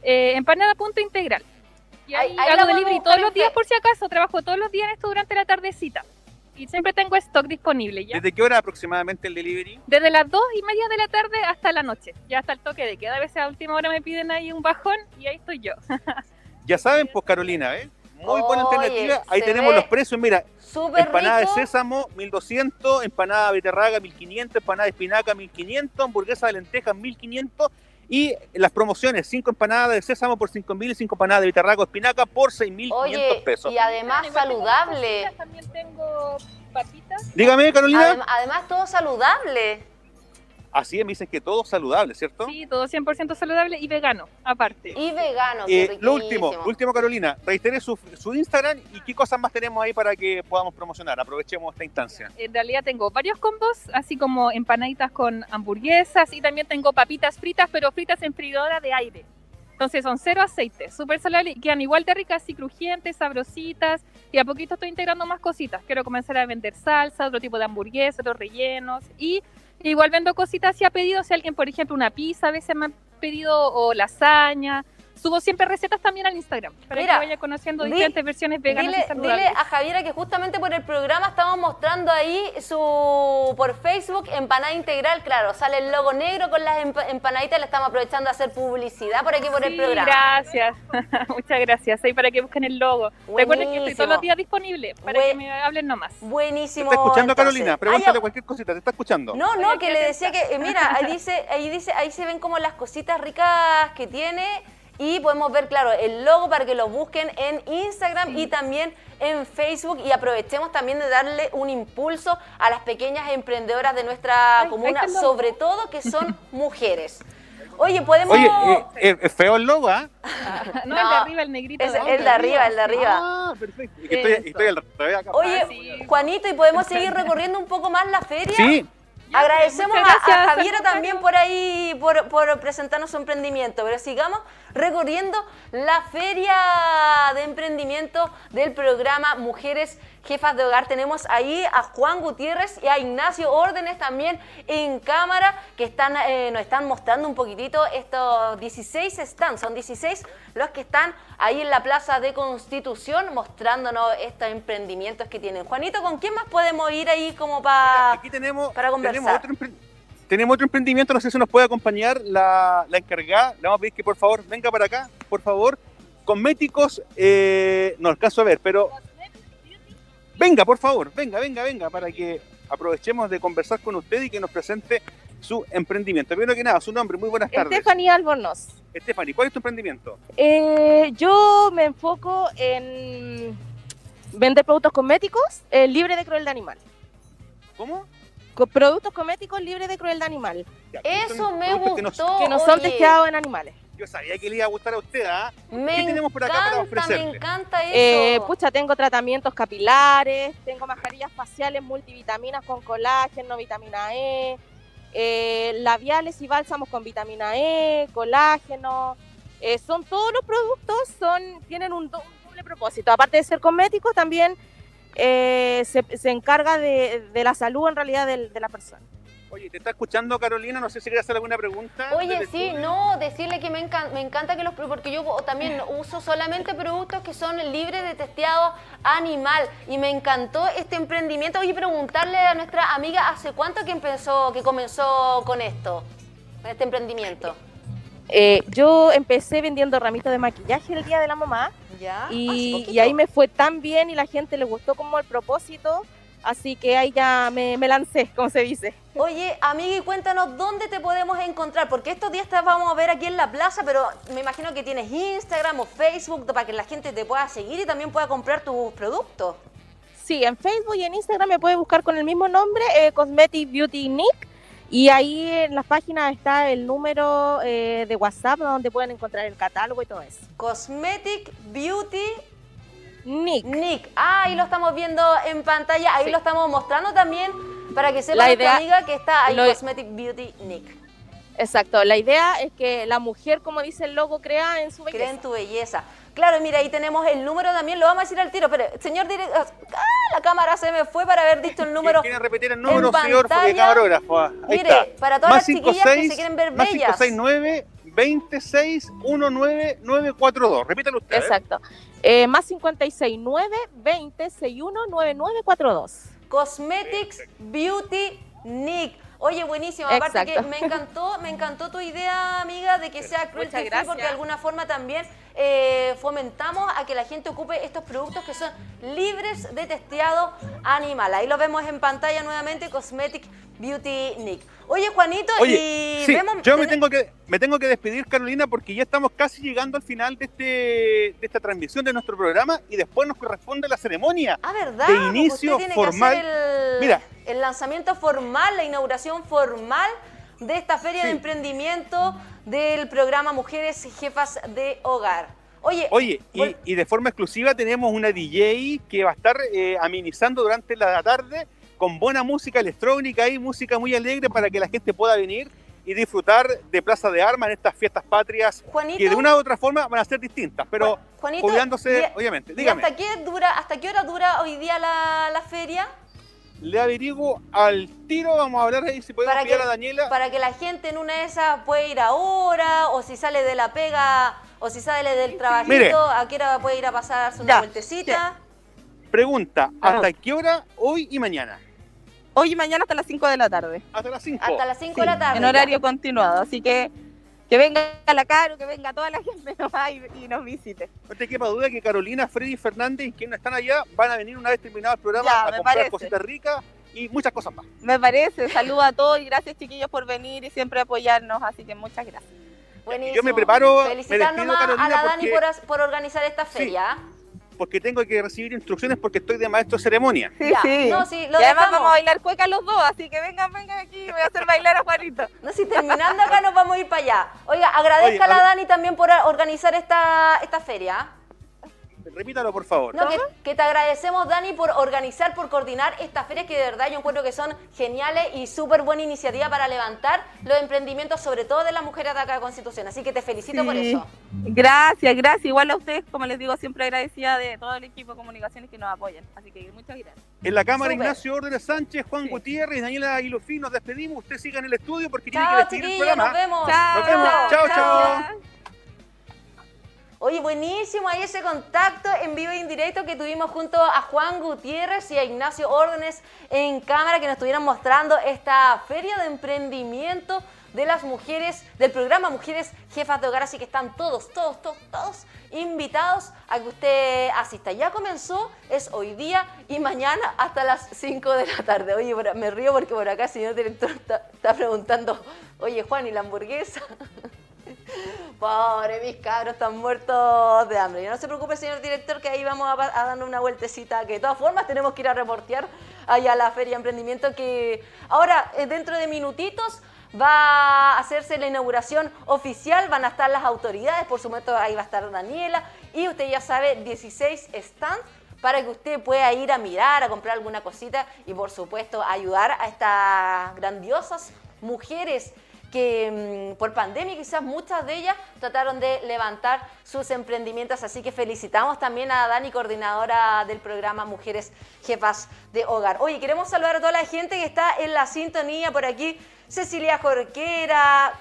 [SPEAKER 14] Eh, empanada.integral. Y ahí,
[SPEAKER 2] Ahí- ahí
[SPEAKER 14] hago delivery todos los días
[SPEAKER 2] Fe-
[SPEAKER 14] por si acaso. Trabajo todos los días en esto durante la tardecita. Y siempre tengo stock disponible. ¿ya?
[SPEAKER 1] ¿Desde qué hora aproximadamente el delivery?
[SPEAKER 14] Desde las dos y media de la tarde hasta la noche, ya hasta el toque de queda. A veces a última hora me piden ahí un bajón y ahí estoy yo.
[SPEAKER 1] Ya saben, pues Carolina, ¿eh? Muy buena
[SPEAKER 2] Oye,
[SPEAKER 1] alternativa. Ahí tenemos los precios, mira, empanada
[SPEAKER 2] rico.
[SPEAKER 1] de sésamo 1200, empanada de beterraga 1500, empanada de espinaca 1500, hamburguesa de lentejas 1500 y las promociones, 5 empanadas de sésamo por 5000 y 5 empanadas de beterraga o espinaca por 6500
[SPEAKER 2] Oye,
[SPEAKER 1] pesos.
[SPEAKER 2] y además
[SPEAKER 14] tengo
[SPEAKER 2] saludable.
[SPEAKER 14] cositas, También tengo papitas.
[SPEAKER 1] Dígame, Carolina.
[SPEAKER 2] Adem- además todo saludable.
[SPEAKER 1] Así es, me dicen que todo saludable, ¿cierto?
[SPEAKER 14] Sí, todo 100% saludable y vegano, aparte.
[SPEAKER 2] Y vegano,
[SPEAKER 1] Eh, lo último, lo último, Carolina, reitere su, su Instagram y qué cosas más tenemos ahí para que podamos promocionar. Aprovechemos esta instancia.
[SPEAKER 14] En realidad tengo varios combos, así como empanaditas con hamburguesas y también tengo papitas fritas, pero fritas en freidora de aire. Entonces son cero aceite, súper saludables y quedan igual de ricas y crujientes, sabrositas. Y a poquito estoy integrando más cositas. Quiero comenzar a vender salsa, otro tipo de hamburguesas, otros rellenos. Y igual vendo cositas si ha pedido, si alguien, por ejemplo, una pizza a veces me ha pedido o lasaña. Subo siempre recetas también al Instagram para
[SPEAKER 2] Mira,
[SPEAKER 14] que vaya conociendo
[SPEAKER 2] di-
[SPEAKER 14] diferentes versiones veganas
[SPEAKER 2] Dile,
[SPEAKER 14] y saludables.
[SPEAKER 2] dile a Javiera que justamente por el programa estamos mostrando ahí su por Facebook empanada integral, claro, sale el logo negro con las empa- empanaditas, le estamos aprovechando de hacer publicidad por aquí por el programa.
[SPEAKER 14] Gracias, muchas gracias. Ahí para que busquen el logo. Recuerden que estoy todos los días disponible para que me hablen nomás.
[SPEAKER 1] ¿Te
[SPEAKER 2] Buenísimo.
[SPEAKER 1] está escuchando,
[SPEAKER 2] entonces.
[SPEAKER 1] Carolina? Pregúntale cualquier cosita, ¿te está escuchando?
[SPEAKER 2] No, no, que le decía que, mira, ahí dice, ahí dice, ahí se ven como las cositas ricas que tiene y podemos ver, claro, el logo para que lo busquen en Instagram y también en Facebook y aprovechemos también de darle un impulso a las pequeñas emprendedoras de nuestra
[SPEAKER 14] Ay,
[SPEAKER 2] comuna, sobre todo que son mujeres. Oye, podemos...
[SPEAKER 1] Oye, eh, eh, es feo el logo, ¿ah?
[SPEAKER 14] No,
[SPEAKER 2] No,
[SPEAKER 14] el de arriba, el negrito.
[SPEAKER 2] es
[SPEAKER 14] de
[SPEAKER 2] el de arriba, el de arriba.
[SPEAKER 1] Ah, perfecto. Estoy, estoy al revés acá.
[SPEAKER 2] Oye, Juanito, ¿y podemos seguir recorriendo un poco más la feria?
[SPEAKER 1] Sí,
[SPEAKER 2] Agradecemos
[SPEAKER 14] muchas
[SPEAKER 2] a- a, Javiera también por ahí, por, por presentarnos su emprendimiento, pero sigamos recorriendo la feria de emprendimiento del programa Mujeres Jefas de Hogar. Tenemos ahí a Juan Gutiérrez y a Ignacio Órdenes también en cámara que están, eh, nos están mostrando un poquitito estos 16 stands. Son 16 los que están ahí en la Plaza de Constitución mostrándonos estos emprendimientos que tienen. Juanito, ¿con quién más podemos ir ahí como para,
[SPEAKER 1] Aquí tenemos,
[SPEAKER 2] para conversar?
[SPEAKER 1] tenemos otro, empre- tenemos otro emprendimiento, no sé si nos puede acompañar la, la encargada. Le vamos a pedir que por favor venga para acá, por favor. Cosméticos, eh, no alcanzo a ver, pero venga, por favor, venga, venga, venga, para que aprovechemos de conversar con usted y que nos presente su emprendimiento. Primero que nada, su nombre, muy buenas tardes.
[SPEAKER 15] Stephanie Albornoz.
[SPEAKER 1] Stephanie, ¿cuál es tu emprendimiento?
[SPEAKER 15] Eh, yo me enfoco en vender productos cosméticos eh, libres de crueldad animal.
[SPEAKER 1] ¿Cómo?
[SPEAKER 15] Co- productos cosméticos libres de crueldad animal.
[SPEAKER 2] Eso me
[SPEAKER 1] productos que no-
[SPEAKER 2] gustó.
[SPEAKER 15] Que no son
[SPEAKER 2] oye.
[SPEAKER 15] testeados en animales.
[SPEAKER 1] Yo sabía que le iba a gustar a usted, ¿ah? ¿Qué tenemos por acá para ofrecerle?
[SPEAKER 2] me encanta eso.
[SPEAKER 15] Eh, pucha, tengo tratamientos capilares, tengo mascarillas faciales multivitaminas con colágeno, vitamina E, eh, labiales y bálsamos con vitamina E, colágeno. Eh, son todos los productos, son tienen un, do- un doble propósito. Aparte de ser cosméticos, también eh, se, se encarga de, de la salud en realidad del- de la persona.
[SPEAKER 1] Oye, ¿te está escuchando Carolina? No sé si quieres hacer alguna pregunta.
[SPEAKER 2] Oye, sí,
[SPEAKER 1] estudio.
[SPEAKER 2] no, decirle que me, encan- me encanta que los porque yo también uso solamente productos que son libres de testeado animal y me encantó este emprendimiento. Oye, preguntarle a nuestra amiga hace cuánto que empezó, que comenzó con esto, con este emprendimiento.
[SPEAKER 15] Eh, yo empecé vendiendo ramitos de maquillaje el día de la mamá
[SPEAKER 2] Ya.
[SPEAKER 15] y ahí me fue tan bien y la gente le gustó como el propósito, así que ahí ya me, me lancé, como se dice.
[SPEAKER 2] Oye, amiga, y cuéntanos dónde te podemos encontrar, porque estos días te vamos a ver aquí en la plaza, pero me imagino que tienes Instagram o Facebook para que la gente te pueda seguir y también pueda comprar tus productos.
[SPEAKER 15] Sí, en Facebook y en Instagram me puede buscar con el mismo nombre, eh, Cosmetic Beauty Nick, y ahí en las páginas está el número eh, de WhatsApp donde pueden encontrar el catálogo y todo eso.
[SPEAKER 2] Cosmetic Beauty
[SPEAKER 15] Nick.
[SPEAKER 2] Nick. Ah, ahí lo estamos viendo en pantalla, ahí
[SPEAKER 15] Sí.
[SPEAKER 2] lo estamos mostrando también para que sepa
[SPEAKER 15] La idea-
[SPEAKER 2] amiga que está ahí,
[SPEAKER 15] lo-
[SPEAKER 2] Cosmetic Beauty Nick.
[SPEAKER 15] Exacto, la idea es que la mujer, como dice el logo, crea en su belleza.
[SPEAKER 2] Cree en tu belleza. Claro, mira, ahí tenemos el número también, lo vamos a decir al tiro, pero señor director, ah, la cámara se me fue para haber dicho el número.
[SPEAKER 1] ¿Quiere repetir el número, señor camarógrafo? Ahí
[SPEAKER 2] Mire,
[SPEAKER 1] está.
[SPEAKER 2] para todas
[SPEAKER 1] Más
[SPEAKER 2] las chiquillas que
[SPEAKER 1] 56,
[SPEAKER 2] se quieren ver
[SPEAKER 1] más
[SPEAKER 2] bellas.
[SPEAKER 1] 569 26 19 942. Repítalo usted.
[SPEAKER 15] Exacto. Eh, más 569 20 61 9942.
[SPEAKER 2] Cosmetics Beauty Nick. Oye, buenísimo. Aparte que me encantó, me encantó tu idea, amiga, de que sea cruelty free,
[SPEAKER 15] gracias.
[SPEAKER 2] porque de alguna forma también eh, fomentamos a que la gente ocupe estos productos que son libres de testeado animal. Ahí lo vemos en pantalla nuevamente, Cosmetic Beauty Nick. Oye, Juanito,
[SPEAKER 1] Oye,
[SPEAKER 2] y
[SPEAKER 1] sí,
[SPEAKER 2] vemos...
[SPEAKER 1] yo me
[SPEAKER 2] ten-
[SPEAKER 1] tengo, que, me tengo que despedir, Carolina, porque ya estamos casi llegando al final de, este, de esta transmisión de nuestro programa y después nos corresponde la ceremonia
[SPEAKER 2] Ah, ¿verdad?
[SPEAKER 1] de
[SPEAKER 2] Porque
[SPEAKER 1] inicio
[SPEAKER 2] usted tiene
[SPEAKER 1] formal.
[SPEAKER 2] Que hacer el,
[SPEAKER 1] Mira.
[SPEAKER 2] El lanzamiento formal, la inauguración formal de esta feria de emprendimiento del programa Mujeres Jefas de Hogar. Oye,
[SPEAKER 1] Oye, y, y de forma exclusiva tenemos una DJ que va a estar eh, amenizando durante la tarde con buena música electrónica y música muy alegre para que la gente pueda venir y disfrutar de Plaza de Armas en estas fiestas patrias
[SPEAKER 2] Juanito.
[SPEAKER 1] que de una u otra forma van a ser distintas, pero
[SPEAKER 2] Juanito, y-
[SPEAKER 1] obviamente.
[SPEAKER 2] ¿y hasta qué, dura, hasta qué hora dura hoy día la, la feria?
[SPEAKER 1] Le averiguo al tiro, vamos a hablar ahí si podemos
[SPEAKER 2] Para
[SPEAKER 1] pillar
[SPEAKER 2] que,
[SPEAKER 1] a Daniela.
[SPEAKER 2] para que la gente en una de esas puede ir ahora, o si sale de la pega, o si sale del trabajito,
[SPEAKER 1] Mire.
[SPEAKER 2] a qué hora puede ir a pasar una
[SPEAKER 15] Ya,
[SPEAKER 2] vueltecita.
[SPEAKER 1] Pregunta,
[SPEAKER 15] Ajá.
[SPEAKER 1] ¿hasta qué hora hoy y mañana?
[SPEAKER 15] Hoy y mañana hasta las 5 de la tarde.
[SPEAKER 1] Hasta las 5.
[SPEAKER 2] Hasta las 5 de la tarde.
[SPEAKER 15] En
[SPEAKER 2] ya.
[SPEAKER 15] horario continuado. Así que que venga la Caro, que venga toda la gente nomás y, y nos visite.
[SPEAKER 1] No te quepa duda que Carolina, Freddy, Fernández y quienes están allá van a venir una vez terminado el programa
[SPEAKER 15] Ya,
[SPEAKER 1] a
[SPEAKER 15] me
[SPEAKER 1] comprar
[SPEAKER 15] parece.
[SPEAKER 1] cositas ricas y muchas cosas más.
[SPEAKER 15] Me parece. Saludos a todos y gracias chiquillos por venir y siempre apoyarnos. Así que muchas gracias.
[SPEAKER 2] Buenísimo.
[SPEAKER 1] Yo me preparo, me
[SPEAKER 2] Felicitar
[SPEAKER 1] despido,
[SPEAKER 2] nomás a la Dani
[SPEAKER 1] porque-
[SPEAKER 2] por, as- por organizar esta feria.
[SPEAKER 1] Porque tengo que recibir instrucciones porque estoy de maestro de ceremonia.
[SPEAKER 15] Sí,
[SPEAKER 2] Ya,
[SPEAKER 15] sí.
[SPEAKER 2] no, sí, lo
[SPEAKER 15] y además
[SPEAKER 2] dejamos.
[SPEAKER 15] vamos a bailar cueca los dos, así que vengan, vengan aquí, voy a hacer bailar a Juanito.
[SPEAKER 2] No, si terminando acá nos vamos a ir para allá. Oiga, agradezca
[SPEAKER 1] Oye,
[SPEAKER 2] a la Dani también por organizar esta, esta feria.
[SPEAKER 1] Repítalo, por favor.
[SPEAKER 2] No, que, que te agradecemos, Dani, por organizar, por coordinar estas ferias que de verdad yo encuentro que son geniales y súper buena iniciativa para levantar los emprendimientos, sobre todo de las mujeres de acá de Constitución. Así que te felicito por
[SPEAKER 13] Sí.
[SPEAKER 2] eso.
[SPEAKER 13] Gracias, gracias. Igual a ustedes, como les digo, siempre agradecida de todo el equipo de comunicaciones que nos apoyan. Así que muchas gracias.
[SPEAKER 1] En la cámara
[SPEAKER 13] Súper.
[SPEAKER 1] Ignacio Órdenes Sánchez, Juan Gutiérrez, Daniela Aguilofí, nos despedimos. Usted siga en el estudio porque tiene que
[SPEAKER 2] Chao,
[SPEAKER 1] despedir el programa.
[SPEAKER 2] nos vemos.
[SPEAKER 1] Nos vemos. Chao, chao.
[SPEAKER 2] Oye, buenísimo ahí ese contacto en vivo e indirecto que tuvimos junto a Juan Gutiérrez y a Ignacio Órdenes en cámara que nos estuvieron mostrando esta feria de emprendimiento de las mujeres, del programa Mujeres Jefas de Hogar, así que están todos, todos, todos, todos invitados a que usted asista. Ya comenzó, es hoy día y mañana hasta las 5 de la tarde. Oye, me río porque por acá el señor director está preguntando, oye Juan, ¿y la hamburguesa? Pobre, mis cabros están muertos de hambre. Y no se preocupe, señor director, que ahí vamos a, a una vueltecita. Que de todas formas tenemos que ir a reportear allá a la Feria de Emprendimiento. Que ahora, eh, dentro de minutitos, va a hacerse la inauguración oficial. Van a estar las autoridades, por supuesto, ahí va a estar Daniela. Y usted ya sabe, 16 stands para que usted pueda ir a mirar, a comprar alguna cosita y, por supuesto, ayudar a estas grandiosas mujeres que mm, por pandemia quizás muchas de ellas trataron de levantar sus emprendimientos, así que felicitamos también a Dani, coordinadora del programa Mujeres Jefas de Hogar. Oye, queremos saludar a toda la gente que está en la sintonía por aquí, Cecilia Jorquera,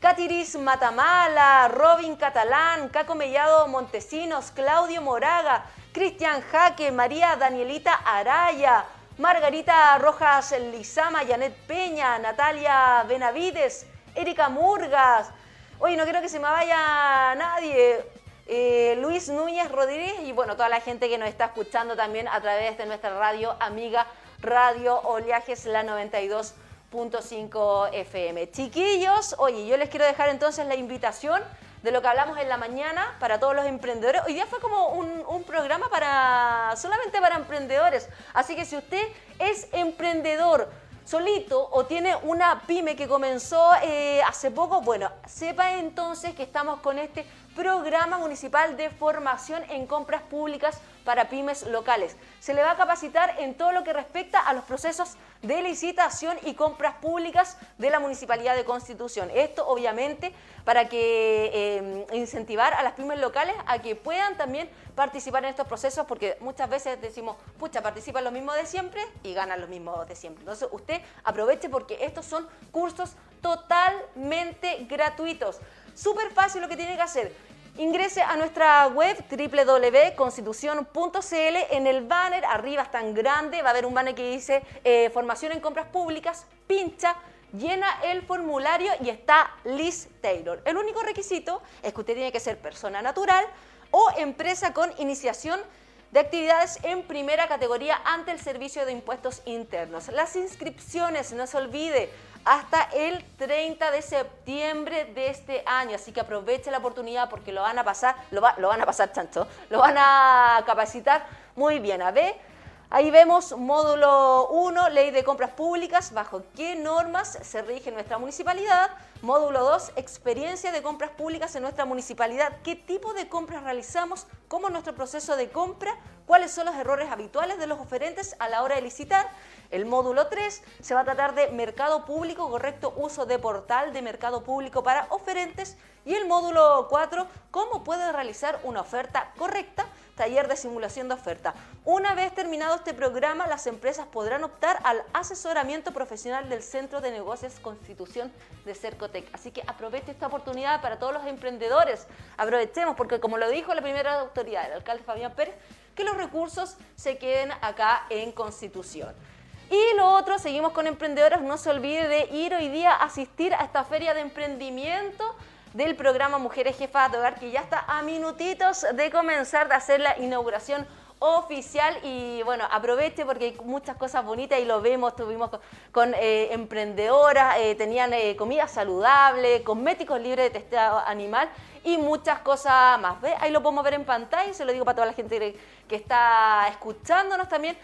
[SPEAKER 2] Catiris Matamala, Robin Catalán, Caco Mellado Montesinos, Claudio Moraga, Cristian Jaque, María Danielita Araya, Margarita Rojas Lizama, Janet Peña, Natalia Benavides, Erika Murgas. Oye, no quiero que se me vaya nadie. Eh, Luis Núñez Rodríguez y bueno, toda la gente que nos está escuchando también a través de nuestra radio amiga Radio Oleajes, la 92.5 FM. Chiquillos, oye, yo les quiero dejar entonces la invitación de lo que hablamos en la mañana para todos los emprendedores. Hoy día fue como un, un programa para solamente para emprendedores. Así que si usted es emprendedor solito o tiene una pyme que comenzó eh, hace poco, bueno, sepa entonces que estamos con este programa municipal de formación en compras públicas para pymes locales. Se le va a capacitar en todo lo que respecta a los procesos de licitación y compras públicas de la Municipalidad de Constitución. Esto obviamente para que eh, incentivar a las pymes locales a que puedan también participar en estos procesos porque muchas veces decimos, pucha, participan los mismos de siempre y ganan los mismos de siempre. Entonces usted aproveche porque estos son cursos totalmente gratuitos. Súper fácil lo que tiene que hacer. Ingrese a nuestra web www.constitución.cl. En el banner, arriba es tan grande, va a haber un banner que dice eh, Formación en Compras Públicas. Pincha, llena el formulario y está Liz Taylor. El único requisito es que usted tiene que ser persona natural o empresa con iniciación de actividades en primera categoría ante el Servicio de Impuestos Internos. Las inscripciones, no se olvide, hasta el 30 de septiembre de este año, así que aproveche la oportunidad porque lo van a pasar, lo, va- lo van a pasar chancho, lo van a capacitar muy bien. A ver, Ahí vemos módulo 1, ley de compras públicas, bajo qué normas se rige nuestra municipalidad. Módulo 2, experiencia de compras públicas en nuestra municipalidad. ¿Qué tipo de compras realizamos? ¿Cómo es nuestro proceso de compra? ¿Cuáles son los errores habituales de los oferentes a la hora de licitar? El módulo 3 se va a tratar de mercado público, correcto uso de portal de mercado público para oferentes. Y el módulo 4, cómo puede realizar una oferta correcta, taller de simulación de oferta. Una vez terminado este programa, las empresas podrán optar al asesoramiento profesional del Centro de Negocios Constitución de Cercotec. Así que aproveche esta oportunidad para todos los emprendedores. Aprovechemos, porque como lo dijo la primera autoridad, el alcalde Fabián Pérez, que los recursos se queden acá en Constitución. Y lo otro, seguimos con emprendedores, no se olvide de ir hoy día a asistir a esta feria de emprendimiento del programa Mujeres Jefas de Hogar, que ya está a minutitos de comenzar de hacer la inauguración oficial y bueno, aproveche porque hay muchas cosas bonitas y lo vemos, estuvimos con, eh, emprendedoras, eh, tenían eh, comida saludable, cosméticos libres de testado animal y muchas cosas más. ¿Ve? Ahí lo podemos ver en pantalla y se lo digo para toda la gente que está escuchándonos también.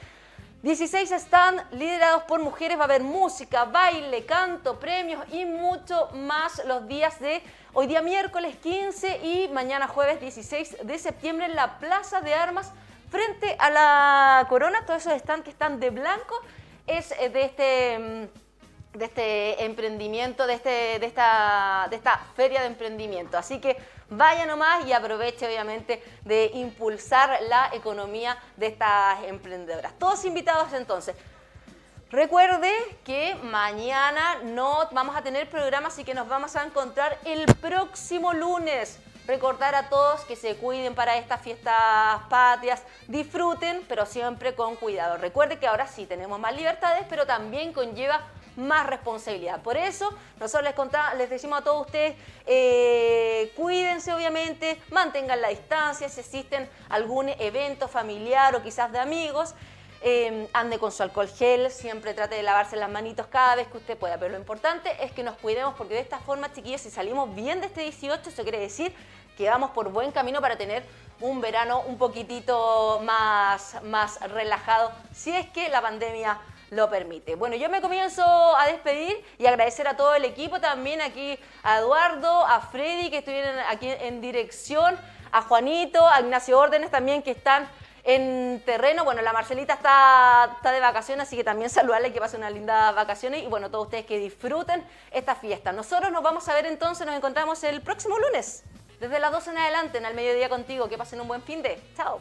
[SPEAKER 2] 16 están liderados por mujeres, va a haber música, baile, canto, premios y mucho más los días de hoy día miércoles 15 y mañana jueves 16 de septiembre en la Plaza de Armas frente a la Corona. Todos esos stands que están de blanco es eh, de este mm, de este emprendimiento, de, este, de, esta, de esta feria de emprendimiento. Así que vaya nomás y aproveche obviamente de impulsar la economía de estas emprendedoras. Todos invitados entonces. Recuerde que mañana no vamos a tener programa, así que nos vamos a encontrar el próximo lunes. Recordar a todos que se cuiden para estas fiestas patrias, disfruten, pero siempre con cuidado. Recuerde que ahora sí tenemos más libertades, pero también conlleva más responsabilidad. Por eso, nosotros les, decimos a todos ustedes, eh, cuídense obviamente, mantengan la distancia, si existen algún evento familiar o quizás de amigos, eh, ande con su alcohol gel, siempre trate de lavarse las manitos cada vez que usted pueda, pero lo importante es que nos cuidemos porque de esta forma, chiquillos, si salimos bien de este 18, eso quiere decir que vamos por buen camino para tener un verano un poquitito más, más relajado, si es que la pandemia lo permite. Bueno, yo me comienzo a despedir y agradecer a todo el equipo, también aquí a Eduardo, a Freddy que estuvieron aquí en dirección, a Juanito, a Ignacio Órdenes también que están en terreno. Bueno, la Marcelita está, está de vacaciones, así que también saludarle que pasen unas lindas vacaciones y bueno, todos ustedes que disfruten esta fiesta. Nosotros nos vamos a ver entonces, nos encontramos el próximo lunes, desde las 12 en adelante, en el mediodía contigo. Que pasen un buen fin de. Chao.